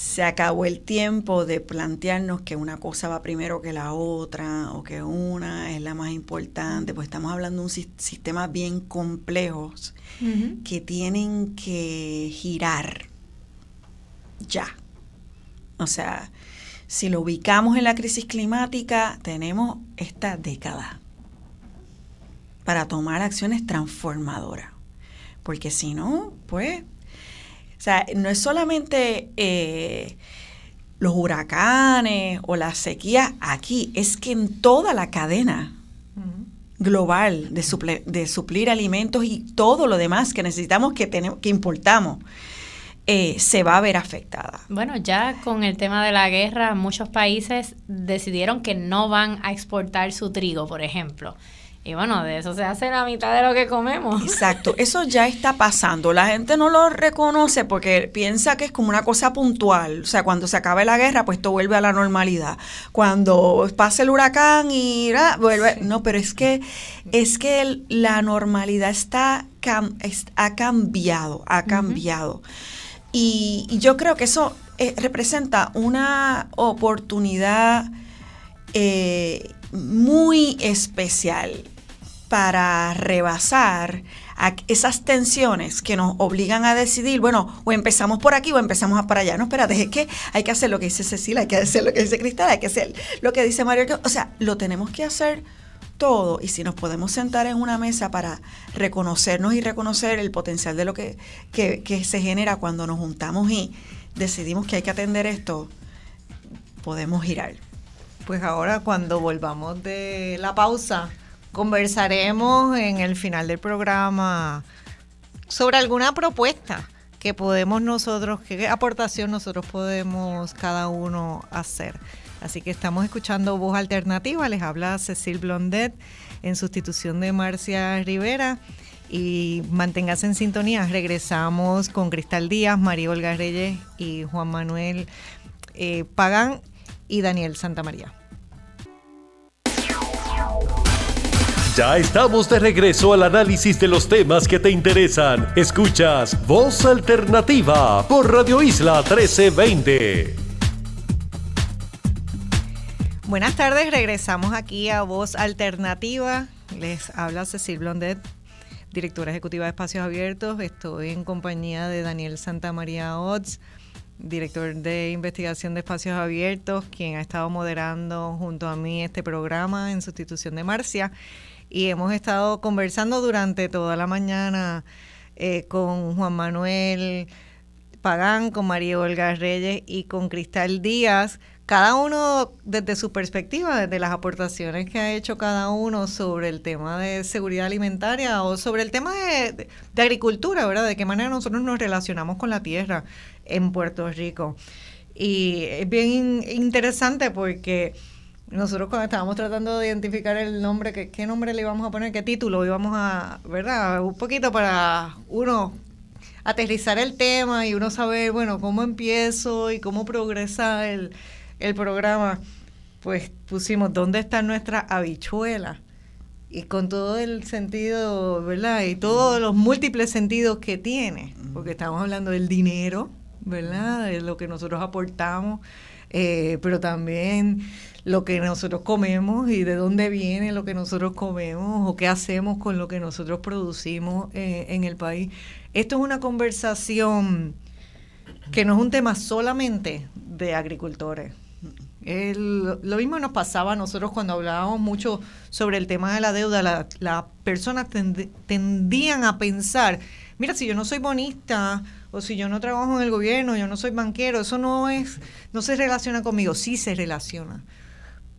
se acabó el tiempo de plantearnos que una cosa va primero que la otra o que una es la más importante, pues estamos hablando de un sistema bien complejos que tienen que girar ya. O sea, si lo ubicamos en la crisis climática, tenemos esta década para tomar acciones transformadoras. Porque si no, pues o sea, no es solamente eh, los huracanes o las sequías aquí, es que en toda la cadena global de, de suplir alimentos y todo lo demás que necesitamos, que, tenemos, que importamos, eh, se va a ver afectada. Bueno, ya con el tema de la guerra, muchos países decidieron que no van a exportar su trigo, por ejemplo. Y bueno, de eso se hace la mitad de lo que comemos. Exacto, eso ya está pasando. La gente no lo reconoce porque piensa que es como una cosa puntual. O sea, cuando se acabe la guerra, pues todo vuelve a la normalidad. Cuando pase el huracán y ah, vuelve. No, pero es que es que la normalidad está ha cambiado, ha cambiado. Y, yo creo que eso eh, representa una oportunidad eh, muy especial para rebasar esas tensiones que nos obligan a decidir, bueno, o empezamos por aquí o empezamos para allá. No, espérate, es que hay que hacer lo que dice Cecilia, hay que hacer lo que dice Cristal, hay que hacer lo que dice Mario. O sea, lo tenemos que hacer y si nos podemos sentar en una mesa para reconocernos y reconocer el potencial de lo que, que se genera cuando nos juntamos y decidimos que hay que atender esto, podemos girar. Pues ahora cuando volvamos de la pausa, conversaremos en el final del programa sobre alguna propuesta que podemos nosotros, qué aportación nosotros podemos cada uno hacer. Así que estamos escuchando Voz Alternativa, les habla Cecil Blondet en sustitución de Marcia Rivera y manténgase en sintonía. Regresamos con Cristal Díaz, María Olga Reyes y Juan Manuel eh, Pagán y Daniel Santamaría. Ya estamos de regreso al análisis de los temas que te interesan. Escuchas Voz Alternativa por Radio Isla 1320. Buenas tardes, regresamos aquí a Voz Alternativa. Les habla Cecil Blondet, directora ejecutiva de Espacios Abiertos. Estoy en compañía de Daniel Santamaría Ots, director de investigación de Espacios Abiertos, quien ha estado moderando junto a mí este programa en sustitución de Marcia y hemos estado conversando durante toda la mañana eh, con Juan Manuel Pagán, con María Olga Reyes y con Cristal Díaz, cada uno desde su perspectiva, desde las aportaciones que ha hecho cada uno sobre el tema de seguridad alimentaria o sobre el tema de, agricultura, ¿verdad? De qué manera nosotros nos relacionamos con la tierra en Puerto Rico. Y es bien interesante porque nosotros cuando estábamos tratando de identificar el nombre, ¿qué, qué nombre le íbamos a poner, qué título íbamos a, ¿verdad? Un poquito para uno aterrizar el tema y uno saber, bueno, cómo empiezo y cómo progresa el, el programa. Pues pusimos, ¿dónde está nuestra habichuela? Y con todo el sentido, ¿verdad? Y todos los múltiples sentidos que tiene, porque estamos hablando del dinero, ¿verdad? De lo que nosotros aportamos, eh, pero también lo que nosotros comemos y de dónde viene lo que nosotros comemos o qué hacemos con lo que nosotros producimos eh, en el país. Esto es una conversación que no es un tema solamente de agricultores. Lo mismo nos pasaba a nosotros cuando hablábamos mucho sobre el tema de la deuda. Las personas tendían a pensar, mira, si yo no soy bonista o si yo no trabajo en el gobierno, yo no soy banquero, eso no es, no se relaciona conmigo, sí se relaciona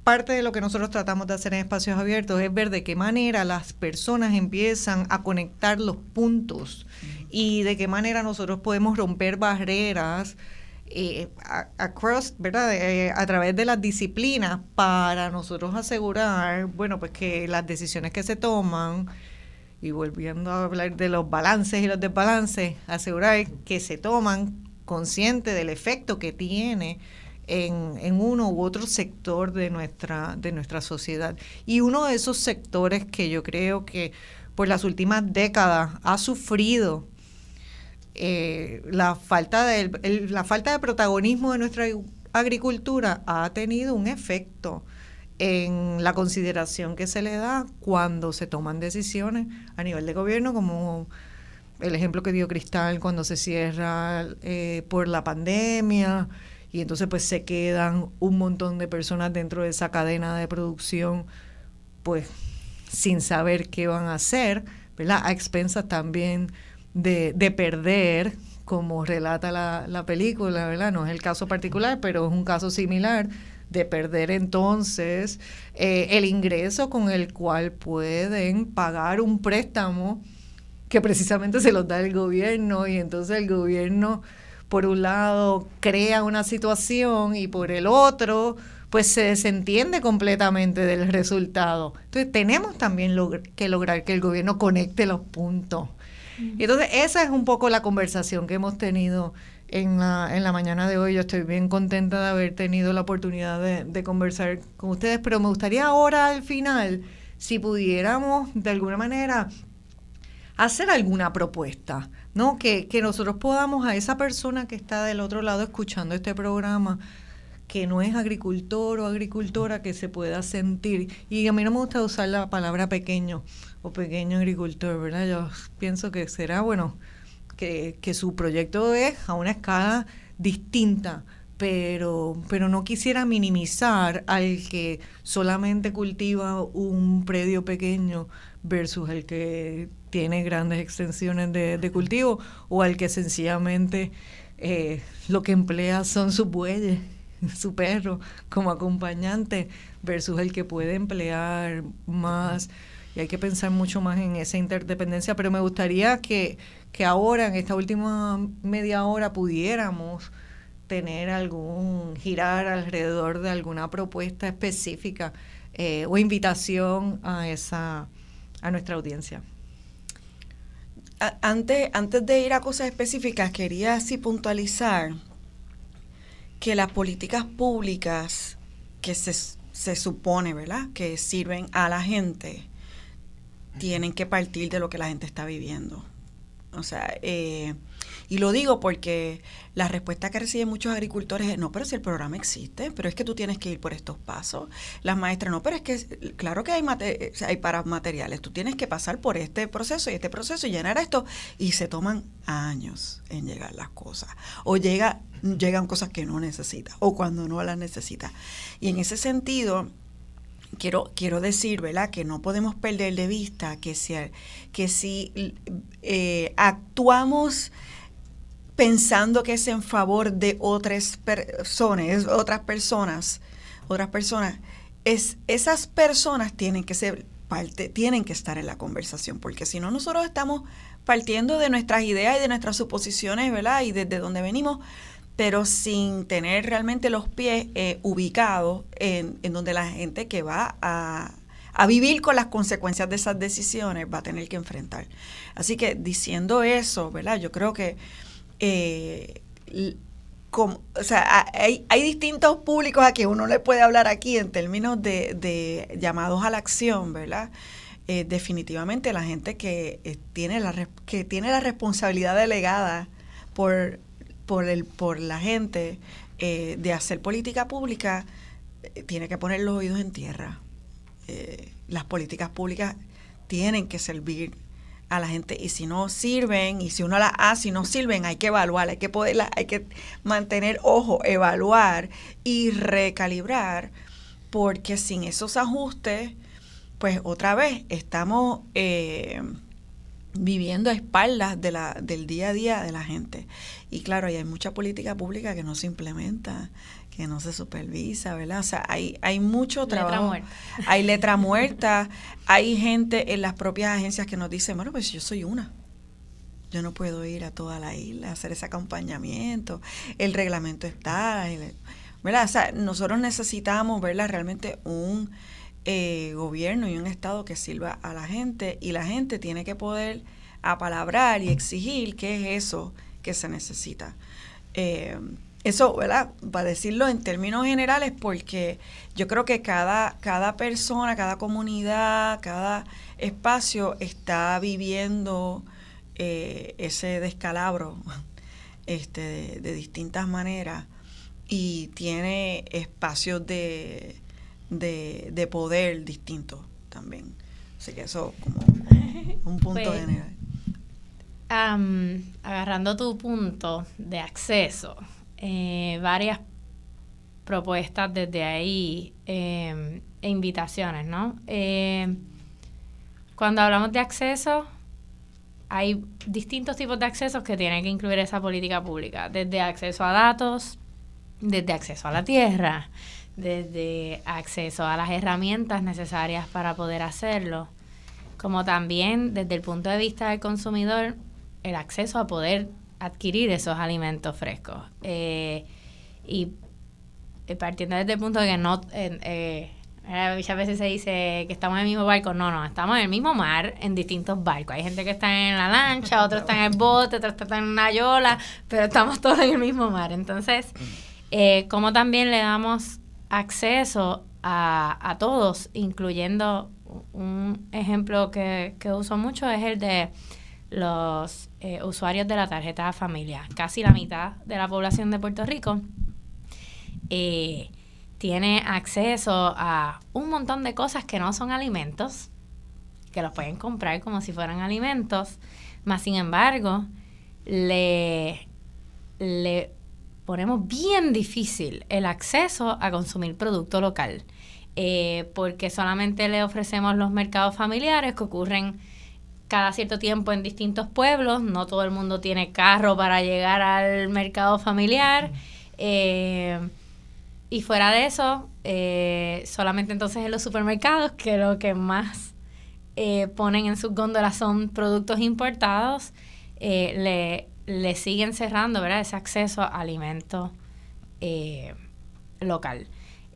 parte de lo que nosotros tratamos de hacer en espacios abiertos es ver de qué manera las personas empiezan a conectar los puntos y de qué manera nosotros podemos romper barreras eh, across, ¿verdad? Eh, a través de las disciplinas para nosotros asegurar, bueno, pues que las decisiones que se toman y volviendo a hablar de los balances y los desbalances, asegurar que se toman consciente del efecto que tiene en, uno u otro sector de nuestra, de nuestra sociedad. Y uno de esos sectores que yo creo que por las últimas décadas ha sufrido eh, la, falta de, la falta de protagonismo de nuestra agricultura ha tenido un efecto en la consideración que se le da cuando se toman decisiones a nivel de gobierno, como el ejemplo que dio Cristal cuando se cierra eh, por la pandemia, y entonces pues se quedan un montón de personas dentro de esa cadena de producción pues sin saber qué van a hacer, ¿verdad? A expensas también de, de perder, como relata la, la película, ¿verdad? No es el caso particular, pero es un caso similar de perder entonces eh, el ingreso con el cual pueden pagar un préstamo que precisamente se los da el gobierno y entonces el gobierno por un lado crea una situación y por el otro pues se desentiende completamente del resultado. Entonces tenemos también que lograr que el gobierno conecte los puntos. Y entonces esa es un poco la conversación que hemos tenido en la, en la mañana de hoy. Yo estoy bien contenta de haber tenido la oportunidad de, de conversar con ustedes, pero me gustaría ahora al final, si pudiéramos de alguna manera hacer alguna propuesta ¿no? Que, que nosotros podamos a esa persona que está del otro lado escuchando este programa, que no es agricultor o agricultora, que se pueda sentir. Y a mí no me gusta usar la palabra pequeño o pequeño agricultor, ¿verdad? Yo pienso que será, bueno, que, que su proyecto es a una escala distinta, pero, pero no quisiera minimizar al que solamente cultiva un predio pequeño versus el que tiene grandes extensiones de, cultivo o al que sencillamente eh, lo que emplea son sus bueyes, su perro como acompañante versus el que puede emplear más y hay que pensar mucho más en esa interdependencia, pero me gustaría que, que ahora, en esta última media hora, pudiéramos tener algún, girar alrededor de alguna propuesta específica eh, o invitación a esa, a nuestra audiencia antes, antes de ir a cosas específicas, quería así puntualizar que las políticas públicas que se, se supone, ¿verdad?, que sirven a la gente, tienen que partir de lo que la gente está viviendo. O sea, eh, y lo digo porque la respuesta que reciben muchos agricultores es, no, pero si el programa existe, pero es que tú tienes que ir por estos pasos. Las maestras, no, pero es que claro que hay, hay para materiales, tú tienes que pasar por este proceso y este proceso y llenar esto y se toman años en llegar las cosas. O llega, llegan cosas que no necesitas o cuando no las necesitas. Y en ese sentido quiero, quiero decir, ¿verdad?, que no podemos perder de vista que si, que si eh, actuamos pensando que es en favor de otras personas, otras personas, otras personas, es, esas personas tienen que ser parte, tienen que estar en la conversación, porque si no nosotros estamos partiendo de nuestras ideas y de nuestras suposiciones, ¿verdad? Y desde donde venimos, pero sin tener realmente los pies eh, ubicados en, en, donde la gente que va a, a, vivir con las consecuencias de esas decisiones va a tener que enfrentar. Así que diciendo eso, ¿verdad? Yo creo que eh, o sea, hay, hay, distintos públicos a que uno le puede hablar aquí en términos de, de llamados a la acción, ¿verdad? Eh, definitivamente la gente que tiene la que tiene la responsabilidad delegada por por, el, por la gente eh, de hacer política pública, eh, tiene que poner los oídos en tierra. Eh, las políticas públicas tienen que servir a la gente y si no sirven y si uno las hace y no sirven hay que evaluar, hay que poderlas, hay que mantener ojo, evaluar y recalibrar porque sin esos ajustes pues otra vez estamos viviendo a espaldas de la, del día a día de la gente. Y claro, hay mucha política pública que no se implementa, que no se supervisa, ¿verdad? O sea, hay, hay mucho trabajo. Hay letra muerta, hay gente en las propias agencias que nos dicen, bueno, pues yo soy una. Yo no puedo ir a toda la isla a hacer ese acompañamiento. El reglamento está, ¿verdad? O sea, nosotros necesitamos, ¿verdad? Realmente un eh, gobierno y un Estado que sirva a la gente y la gente tiene que poder apalabrar y exigir qué es eso que se necesita. Eh, eso, ¿verdad? Para decirlo en términos generales, porque yo creo que cada, cada persona, cada comunidad, cada espacio está viviendo eh, ese descalabro este, de distintas maneras y tiene espacios de, de, de poder distinto también. Así que eso como un punto de pues, general. agarrando tu punto de acceso, eh, varias propuestas desde ahí em, e invitaciones, ¿no? Em, cuando hablamos de acceso, hay distintos tipos de accesos que tienen que incluir esa política pública, desde acceso a datos, desde acceso a la tierra, desde acceso a las herramientas necesarias para poder hacerlo, como también desde el punto de vista del consumidor, el acceso a poder adquirir esos alimentos frescos. Eh, y eh, partiendo desde el punto de que no... Eh, muchas veces se dice que estamos en el mismo barco. No, no, estamos en el mismo mar, en distintos barcos. Hay gente que está en la lancha, otros están en el bote, otros están en una yola, pero estamos todos en el mismo mar. Entonces, como también le damos acceso a, a todos, incluyendo un ejemplo que, que, uso mucho es el de los eh, usuarios de la tarjeta de familia. Casi la mitad de la población de Puerto Rico eh, tiene acceso a un montón de cosas que no son alimentos, que los pueden comprar como si fueran alimentos, más sin embargo, le, le ponemos bien difícil el acceso a consumir producto local, eh, porque solamente le ofrecemos los mercados familiares que ocurren cada cierto tiempo en distintos pueblos, no todo el mundo tiene carro para llegar al mercado familiar, eh, y fuera de eso, eh, solamente entonces en los supermercados, que lo que más ponen en sus góndolas son productos importados, le le siguen cerrando ¿verdad? ese acceso a alimento eh, local.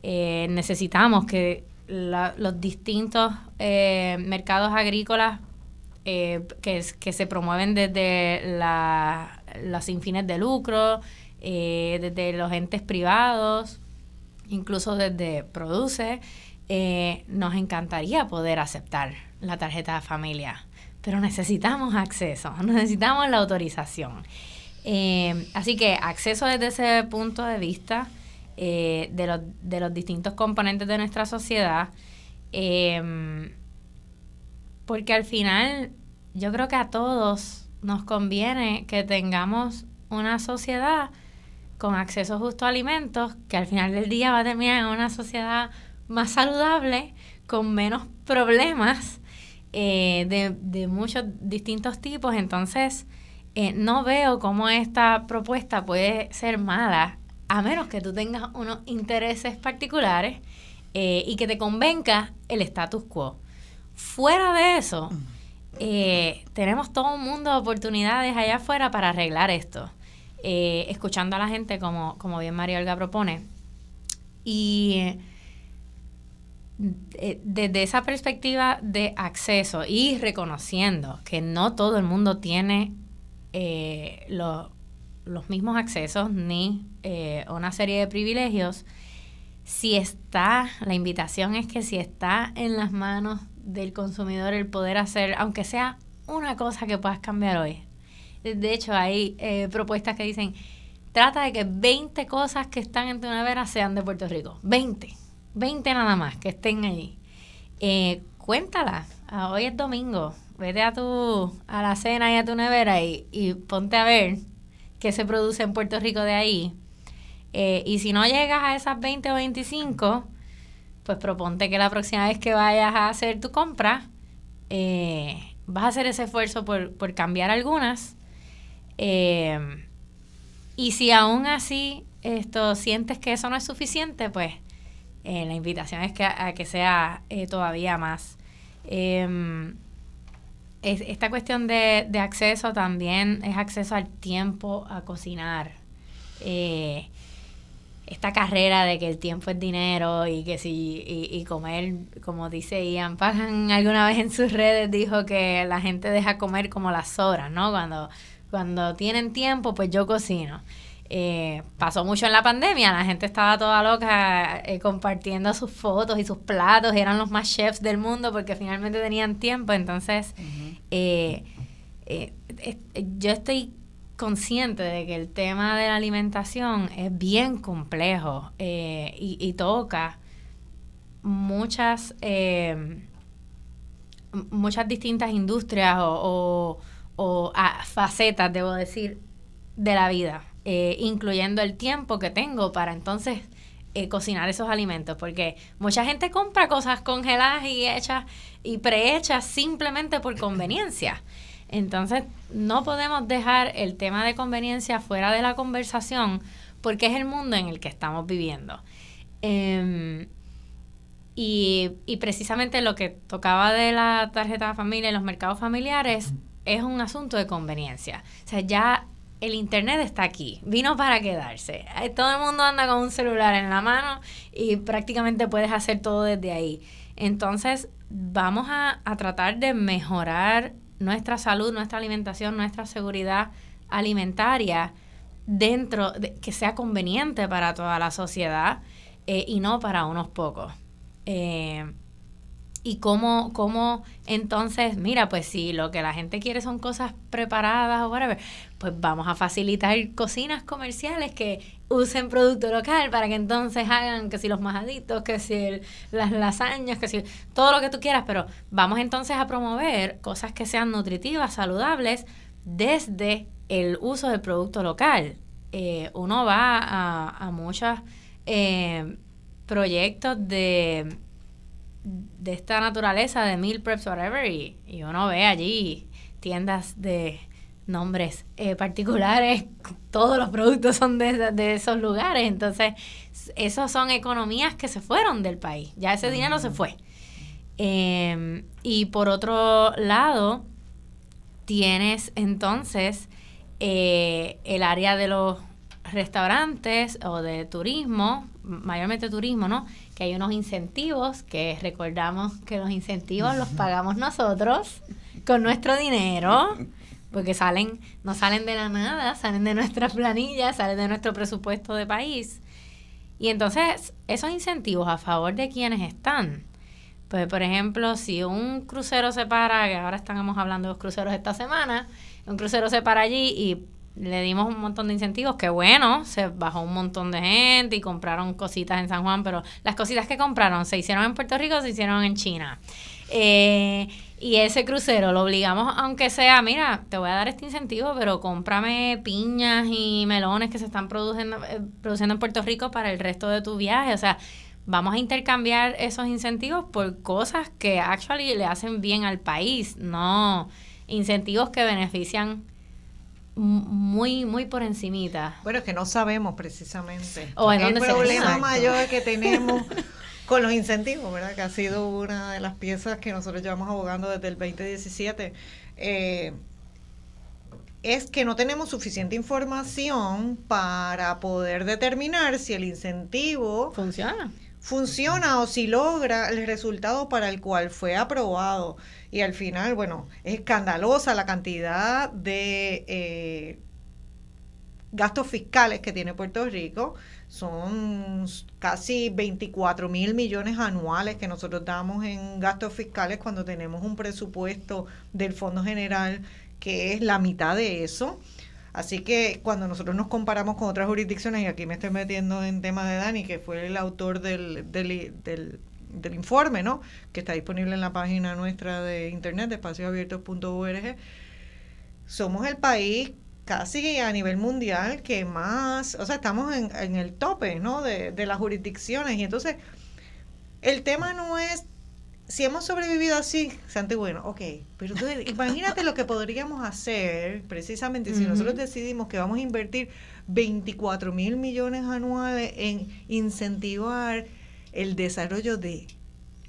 Eh, necesitamos que los distintos eh, mercados agrícolas que, que, se promueven desde la, los sin fines de lucro, desde los entes privados, incluso desde Produce, nos encantaría poder aceptar la tarjeta de familia, pero necesitamos acceso, necesitamos la autorización. Eh, así que acceso desde ese punto de vista eh, de, los, de los distintos componentes de nuestra sociedad, eh, porque al final yo creo que a todos nos conviene que tengamos una sociedad con acceso justo a alimentos, que al final del día va a terminar en una sociedad más saludable, con menos problemas eh, de, de, muchos distintos tipos. Entonces, eh, no veo cómo esta propuesta puede ser mala, a menos que tú tengas unos intereses particulares eh, y que te convenga el status quo. Fuera de eso, tenemos todo un mundo de oportunidades allá afuera para arreglar esto. escuchando a la gente como, como bien María Olga propone. Y desde esa perspectiva de acceso y reconociendo que no todo el mundo tiene eh, los mismos accesos ni eh, una serie de privilegios, si está, la invitación es que si está en las manos del consumidor el poder hacer, aunque sea una cosa que puedas cambiar hoy. De hecho, hay propuestas que dicen, trata de que 20 cosas que están en tu sean de Puerto Rico. 20 20 nada más que estén ahí. Eh, cuéntala. Ah, hoy es domingo. Vete a tu a la cena y a tu nevera y, ponte a ver qué se produce en Puerto Rico de ahí. Eh, y si no llegas a esas 20 o 25, pues proponte que la próxima vez que vayas a hacer tu compra, eh, vas a hacer ese esfuerzo por, por cambiar algunas. y si aún así esto sientes que eso no es suficiente, pues eh, la invitación es que a, que sea eh, todavía más. Em, esta cuestión de, acceso también es acceso al tiempo a cocinar. Eh, esta carrera de que el tiempo es dinero y que si y, comer, como dice Ian Pagan alguna vez en sus redes dijo que la gente deja comer como las horas, ¿no? Cuando, cuando tienen tiempo, pues yo cocino. Eh, pasó mucho en la pandemia, la gente estaba toda loca eh, compartiendo sus fotos y sus platos, eran los más chefs del mundo porque finalmente tenían tiempo, entonces eh, yo estoy consciente de que el tema de la alimentación es bien complejo y, toca muchas muchas distintas industrias o, o ah, facetas, debo decir, de la vida. Eh, incluyendo el tiempo que tengo para entonces eh, cocinar esos alimentos, porque mucha gente compra cosas congeladas y hechas y prehechas simplemente por conveniencia. Entonces, no podemos dejar el tema de conveniencia fuera de la conversación porque es el mundo en el que estamos viviendo. Em, y, y, precisamente lo que tocaba de la tarjeta de familia y los mercados familiares es un asunto de conveniencia. O sea, ya el Internet está aquí, vino para quedarse. Eh, todo el mundo anda con un celular en la mano y prácticamente puedes hacer todo desde ahí. Entonces, vamos a, tratar de mejorar nuestra salud, nuestra alimentación, nuestra seguridad alimentaria dentro de que sea conveniente para toda la sociedad eh, y no para unos pocos. Eh, y cómo, cómo entonces, mira, pues si lo que la gente quiere son cosas preparadas o whatever, pues vamos a facilitar cocinas comerciales que usen producto local para que entonces hagan que si los majaditos, que si las lasañas, que si todo lo que tú quieras, pero vamos entonces a promover cosas que sean nutritivas, saludables, desde el uso del producto local. Eh, uno va a, a muchos eh, proyectos de de esta naturaleza, de meal preps, whatever, y, uno ve allí tiendas de nombres eh, particulares, todos los productos son de, de, esos lugares, entonces esos son economías que se fueron del país, ya ese dinero se fue. Em, y por otro lado, tienes entonces eh, el área de los restaurantes o de turismo, mayormente turismo, ¿no? Que hay unos incentivos, que recordamos que los incentivos los pagamos nosotros con nuestro dinero, porque salen, no salen de la nada, salen de nuestras planillas, salen de nuestro presupuesto de país. Y entonces, esos incentivos a favor de quienes están, Pues, por ejemplo, si un crucero se para, que ahora estamos hablando de los cruceros esta semana, un crucero se para allí y le dimos un montón de incentivos, que bueno, se bajó un montón de gente y compraron cositas en San Juan, pero las cositas que compraron se hicieron en Puerto Rico, se hicieron en China. Eh, y ese crucero lo obligamos, aunque sea, mira, te voy a dar este incentivo, pero cómprame piñas y melones que se están produciendo, eh, produciendo en Puerto Rico para el resto de tu viaje. O sea, vamos a intercambiar esos incentivos por cosas que actually le hacen bien al país, no incentivos que benefician muy muy por encimita. Bueno, que no sabemos precisamente. O en el dónde problema mayor que tenemos con los incentivos, ¿verdad? Que ha sido una de las piezas que nosotros llevamos abogando desde el 2017. Eh, es que no tenemos suficiente información para poder determinar si el incentivo funciona funciona o si logra el resultado para el cual fue aprobado. Y al final, bueno, es escandalosa la cantidad de eh, gastos fiscales que tiene Puerto Rico. Son casi 24 mil millones anuales que nosotros damos en gastos fiscales cuando tenemos un presupuesto del Fondo General que es la mitad de eso. Así que cuando nosotros nos comparamos con otras jurisdicciones, y aquí me estoy metiendo en tema de Dani, que fue el autor del, del, del, informe, ¿no? Que está disponible en la página nuestra de internet, de espacioabiertos.org, somos el país casi a nivel mundial que más, o sea, estamos en, en el tope, ¿no? De, de las jurisdicciones. Y entonces, el tema no es si hemos sobrevivido así, Santi, bueno, ok, pero imagínate lo que podríamos hacer precisamente si nosotros decidimos que vamos a invertir 24 mil millones anuales en incentivar el desarrollo de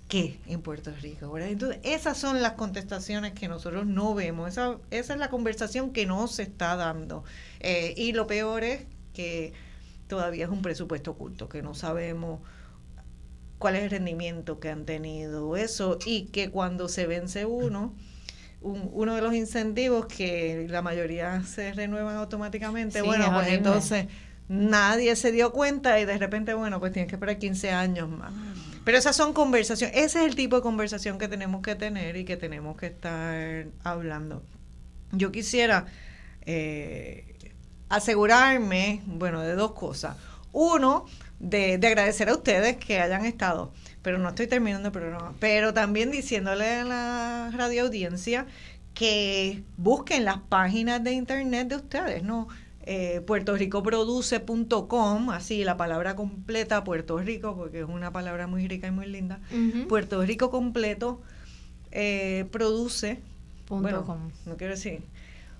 qué en Puerto Rico. Entonces, esas son las contestaciones que nosotros no vemos, esa, esa es la conversación que no se está dando. Eh, y lo peor es que todavía es un presupuesto oculto, que no sabemos cuál es el rendimiento que han tenido eso y que cuando se vence uno, uno de los incentivos que la mayoría se renuevan automáticamente, bueno, pues entonces nadie se dio cuenta y de repente, bueno, pues tienes que esperar 15 años más. Pero esas son conversaciones, ese es el tipo de conversación que tenemos que tener y que tenemos que estar hablando. Yo quisiera eh, asegurarme, bueno, de dos cosas. Uno, de, agradecer a ustedes que hayan estado, pero no estoy terminando el programa, pero también diciéndole a la radio audiencia que busquen las páginas de internet de ustedes, ¿no? Eh, puertoricoproduce.com, así la palabra completa, Puerto Rico, porque es una palabra muy rica y muy linda. Puerto Rico completo eh, produce. bueno, no quiero decir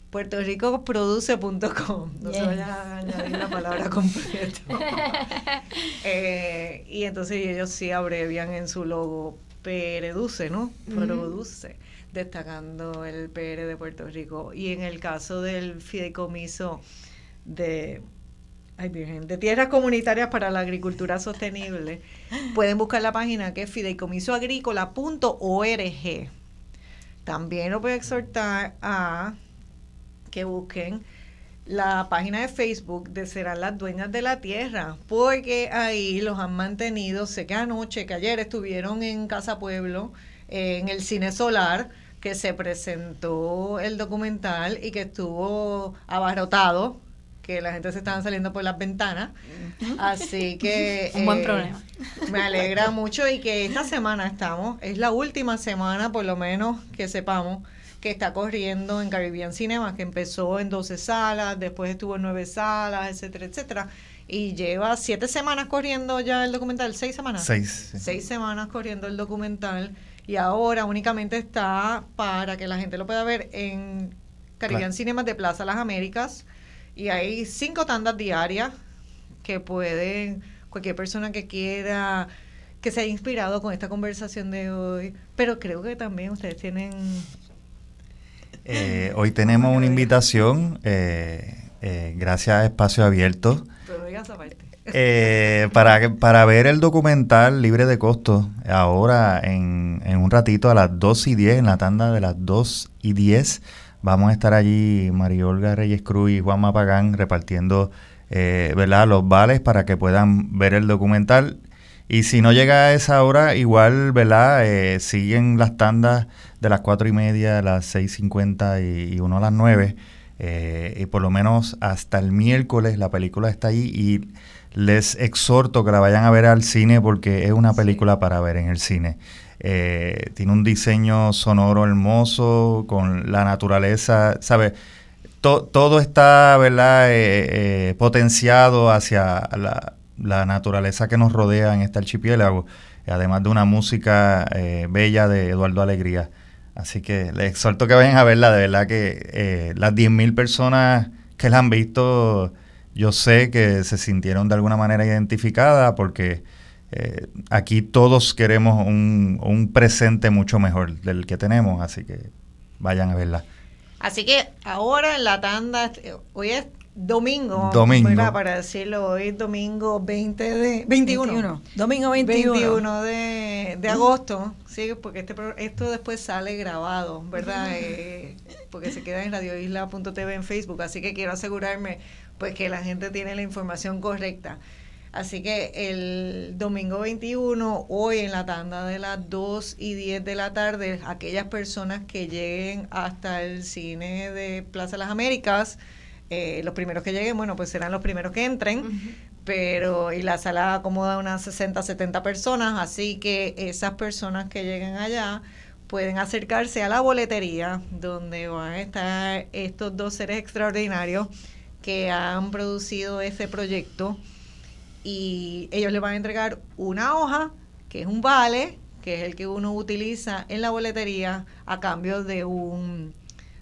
puertoricoproduce.com. No se vaya a añadir la palabra completa. Eh, y entonces ellos sí abrevian en su logo Pereduce, ¿no? Produce, destacando el PR de Puerto Rico. Y en el caso del fideicomiso de Ay, Virgen, de tierras comunitarias para la agricultura sostenible, pueden buscar la página que es fideicomisoagrícola.org. También lo voy a exhortar a que busquen la página de Facebook de Serán las Dueñas de la Tierra, porque ahí los han mantenido, sé que anoche, que ayer estuvieron en Casa Pueblo, en el Cine Solar, que se presentó el documental y que estuvo abarrotado, que la gente se estaba saliendo por las ventanas. Así que... Un buen eh, problema. Me alegra mucho y que esta semana estamos, es la última semana por lo menos que sepamos que está corriendo en Caribbean Cinema, que empezó en 12 salas, después estuvo en 9 salas, etcétera, etcétera. Y lleva siete semanas corriendo ya el documental, seis semanas. Seis. Seis semanas corriendo el documental y ahora únicamente está para que la gente lo pueda ver en Caribbean Cinema de Plaza Las Américas y hay cinco tandas diarias que pueden, cualquier persona que quiera que se haya inspirado con esta conversación de hoy, pero creo que también ustedes tienen eh, hoy tenemos una invitación, eh, eh, gracias a Espacio Abierto, para, para ver el documental libre de costo, ahora en, en, un ratito a las 2 y 10, en la tanda de las 2 y 10, vamos a estar allí María Olga Reyes Cruz y Juan Mapagán repartiendo ¿verdad? los vales para que puedan ver el documental Y si no llega a esa hora, igual, ¿verdad? Eh, siguen las tandas de las cuatro y media, las seis cincuenta y, uno a las nueve. Eh, y por lo menos hasta el miércoles la película está ahí y les exhorto que la vayan a ver al cine porque es una película para ver en el cine. Eh, tiene un diseño sonoro hermoso, con la naturaleza, ¿sabes? todo está, ¿verdad?, eh, potenciado hacia la, naturaleza que nos rodea en este archipiélago, además de una música bella de Eduardo Alegría. Así que les exhorto que vayan a verla, de verdad que eh, las 10.000 personas que la han visto, yo sé que se sintieron de alguna manera identificadas porque eh, aquí todos queremos un, un presente mucho mejor del que tenemos, así que vayan a verla. Así que ahora en la tanda, hoy es domingo, domingo. para decirlo, hoy domingo 20 de 21, domingo 21, 21 de, de agosto, sí, porque este esto después sale grabado, ¿verdad? Eh, porque se queda en radioisla.tv en Facebook, así que quiero asegurarme pues que la gente tiene la información correcta. Así que el domingo 21, hoy en la tanda de las 2 y 10 de la tarde, aquellas personas que lleguen hasta el cine de Plaza Las Américas, eh, los primeros que lleguen, bueno, pues serán los primeros que entren, pero y la sala acomoda unas 60, 70 personas, así que esas personas que lleguen allá pueden acercarse a la boletería donde van a estar estos dos seres extraordinarios que han producido ese proyecto y ellos le van a entregar una hoja que es un vale, que es el que uno utiliza en la boletería a cambio de un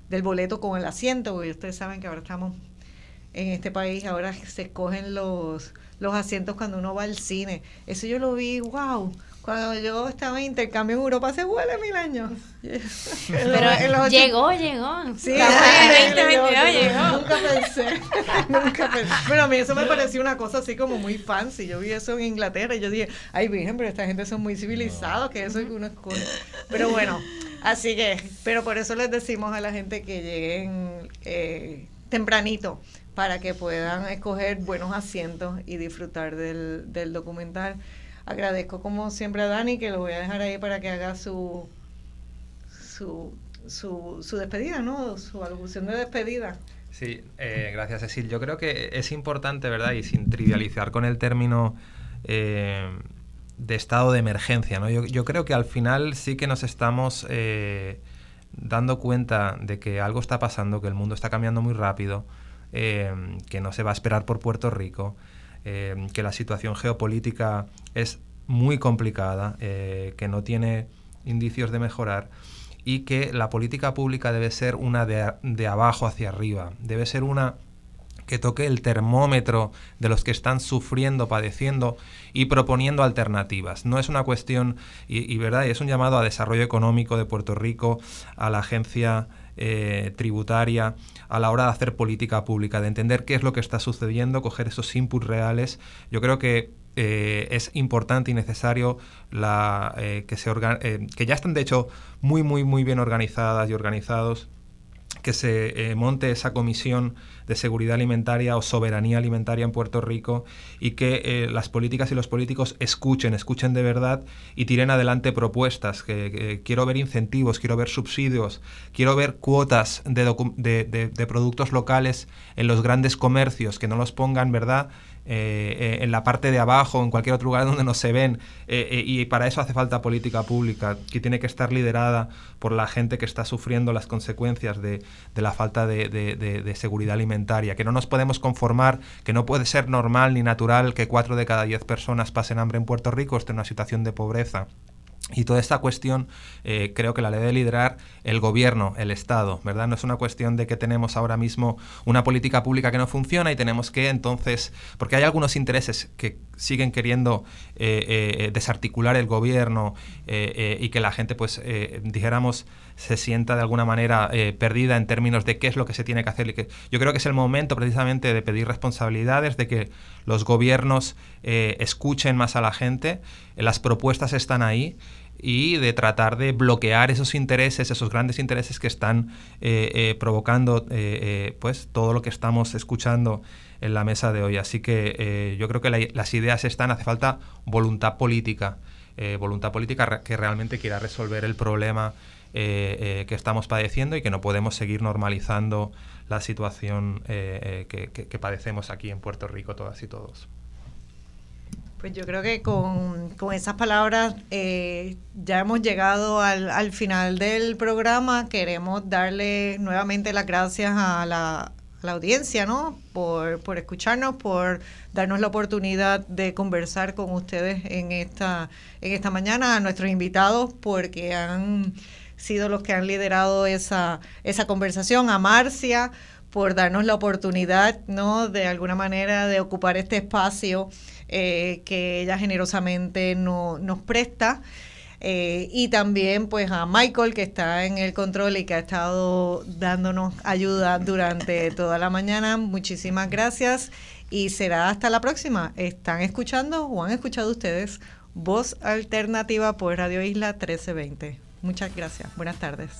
del boleto con el asiento, porque ustedes saben que ahora estamos en este país, ahora se escogen los, los asientos cuando uno va al cine. Eso yo lo vi, wow. Cuando yo estaba en intercambio en Europa hace huele mil años. Pero llegó, llegó. Sí, llegó. Nunca pensé, nunca pensé. Bueno, a mí eso me pareció una cosa así como muy fancy. Yo vi eso en Inglaterra y yo dije, ay, virgen, pero esta gente son muy civilizados, que eso es uno escoge. Pero bueno, Así que, pero por eso les decimos a la gente que lleguen eh, tempranito para que puedan escoger buenos asientos y disfrutar del, del documental. Agradezco como siempre a Dani que lo voy a dejar ahí para que haga su su, su, su despedida, ¿no? Su alocución de despedida. Sí, eh, gracias Cecil. Yo creo que es importante, ¿verdad? Y sin trivializar con el término eh, de estado de emergencia. ¿no? Yo, creo que al final sí que nos estamos eh, dando cuenta de que algo está pasando, que el mundo está cambiando muy rápido, que no se va a esperar por Puerto Rico, eh, que la situación geopolítica es muy complicada, que no tiene indicios de mejorar y que la política pública debe ser una de, abajo hacia arriba, debe ser una que toque el termómetro de los que están sufriendo, padeciendo y proponiendo alternativas. No es una cuestión, y, verdad, es un llamado a desarrollo económico de Puerto Rico, a la agencia eh, tributaria, a la hora de hacer política pública, de entender qué es lo que está sucediendo, coger esos inputs reales. Yo creo que eh, es importante y necesario la, eh, que, se que ya están de hecho muy, muy, muy bien organizadas y organizados que se monte esa comisión de seguridad alimentaria o soberanía alimentaria en Puerto Rico y que eh, las políticas y los políticos escuchen, escuchen de verdad y tiren adelante propuestas. Que, quiero ver incentivos, quiero ver subsidios, quiero ver cuotas de, de productos locales en los grandes comercios, que no los pongan, ¿verdad? Eh, eh, en la parte de abajo, en cualquier otro lugar donde no se ven. Eh, y para eso hace falta política pública, que tiene que estar liderada por la gente que está sufriendo las consecuencias de, la falta de, seguridad alimentaria, que no nos podemos conformar, que no puede ser normal ni natural que cuatro de cada diez personas pasen hambre en Puerto Rico, esté en una situación de pobreza. Y toda esta cuestión eh, creo que la debe liderar el gobierno, el Estado, ¿verdad? No es una cuestión de que tenemos ahora mismo una política pública que no funciona y tenemos que entonces, porque hay algunos intereses que siguen queriendo eh, eh, desarticular el gobierno y que la gente, pues, dijéramos, se sienta de alguna manera perdida en términos de qué es lo que se tiene que hacer. Y que yo creo que es el momento precisamente de pedir responsabilidades, de que los gobiernos escuchen más a la gente, las propuestas están ahí y de tratar de bloquear esos intereses, esos grandes intereses que están eh, eh, provocando eh, pues todo lo que estamos escuchando en la mesa de hoy. Así que yo creo que las ideas están, hace falta voluntad política, voluntad política que realmente quiera resolver el problema que estamos padeciendo y que no podemos seguir normalizando la situación que padecemos aquí en Puerto Rico todas y todos. Pues yo creo que con, esas palabras eh, ya hemos llegado al, final del programa. Queremos darle nuevamente las gracias a la, audiencia, ¿no? Por, por, escucharnos, por darnos la oportunidad de conversar con ustedes en esta, en esta mañana, a nuestros invitados, porque han sido los que han liderado esa, esa conversación, a Marcia por darnos la oportunidad, ¿no? De alguna manera de ocupar este espacio eh, que ella generosamente no, nos presta. Eh, y también pues a Michael que está en el control y que ha estado dándonos ayuda durante toda la mañana. Muchísimas gracias y será hasta la próxima. ¿Están escuchando o han escuchado ustedes Voz Alternativa por Radio Isla 1320? Muchas gracias. Buenas tardes.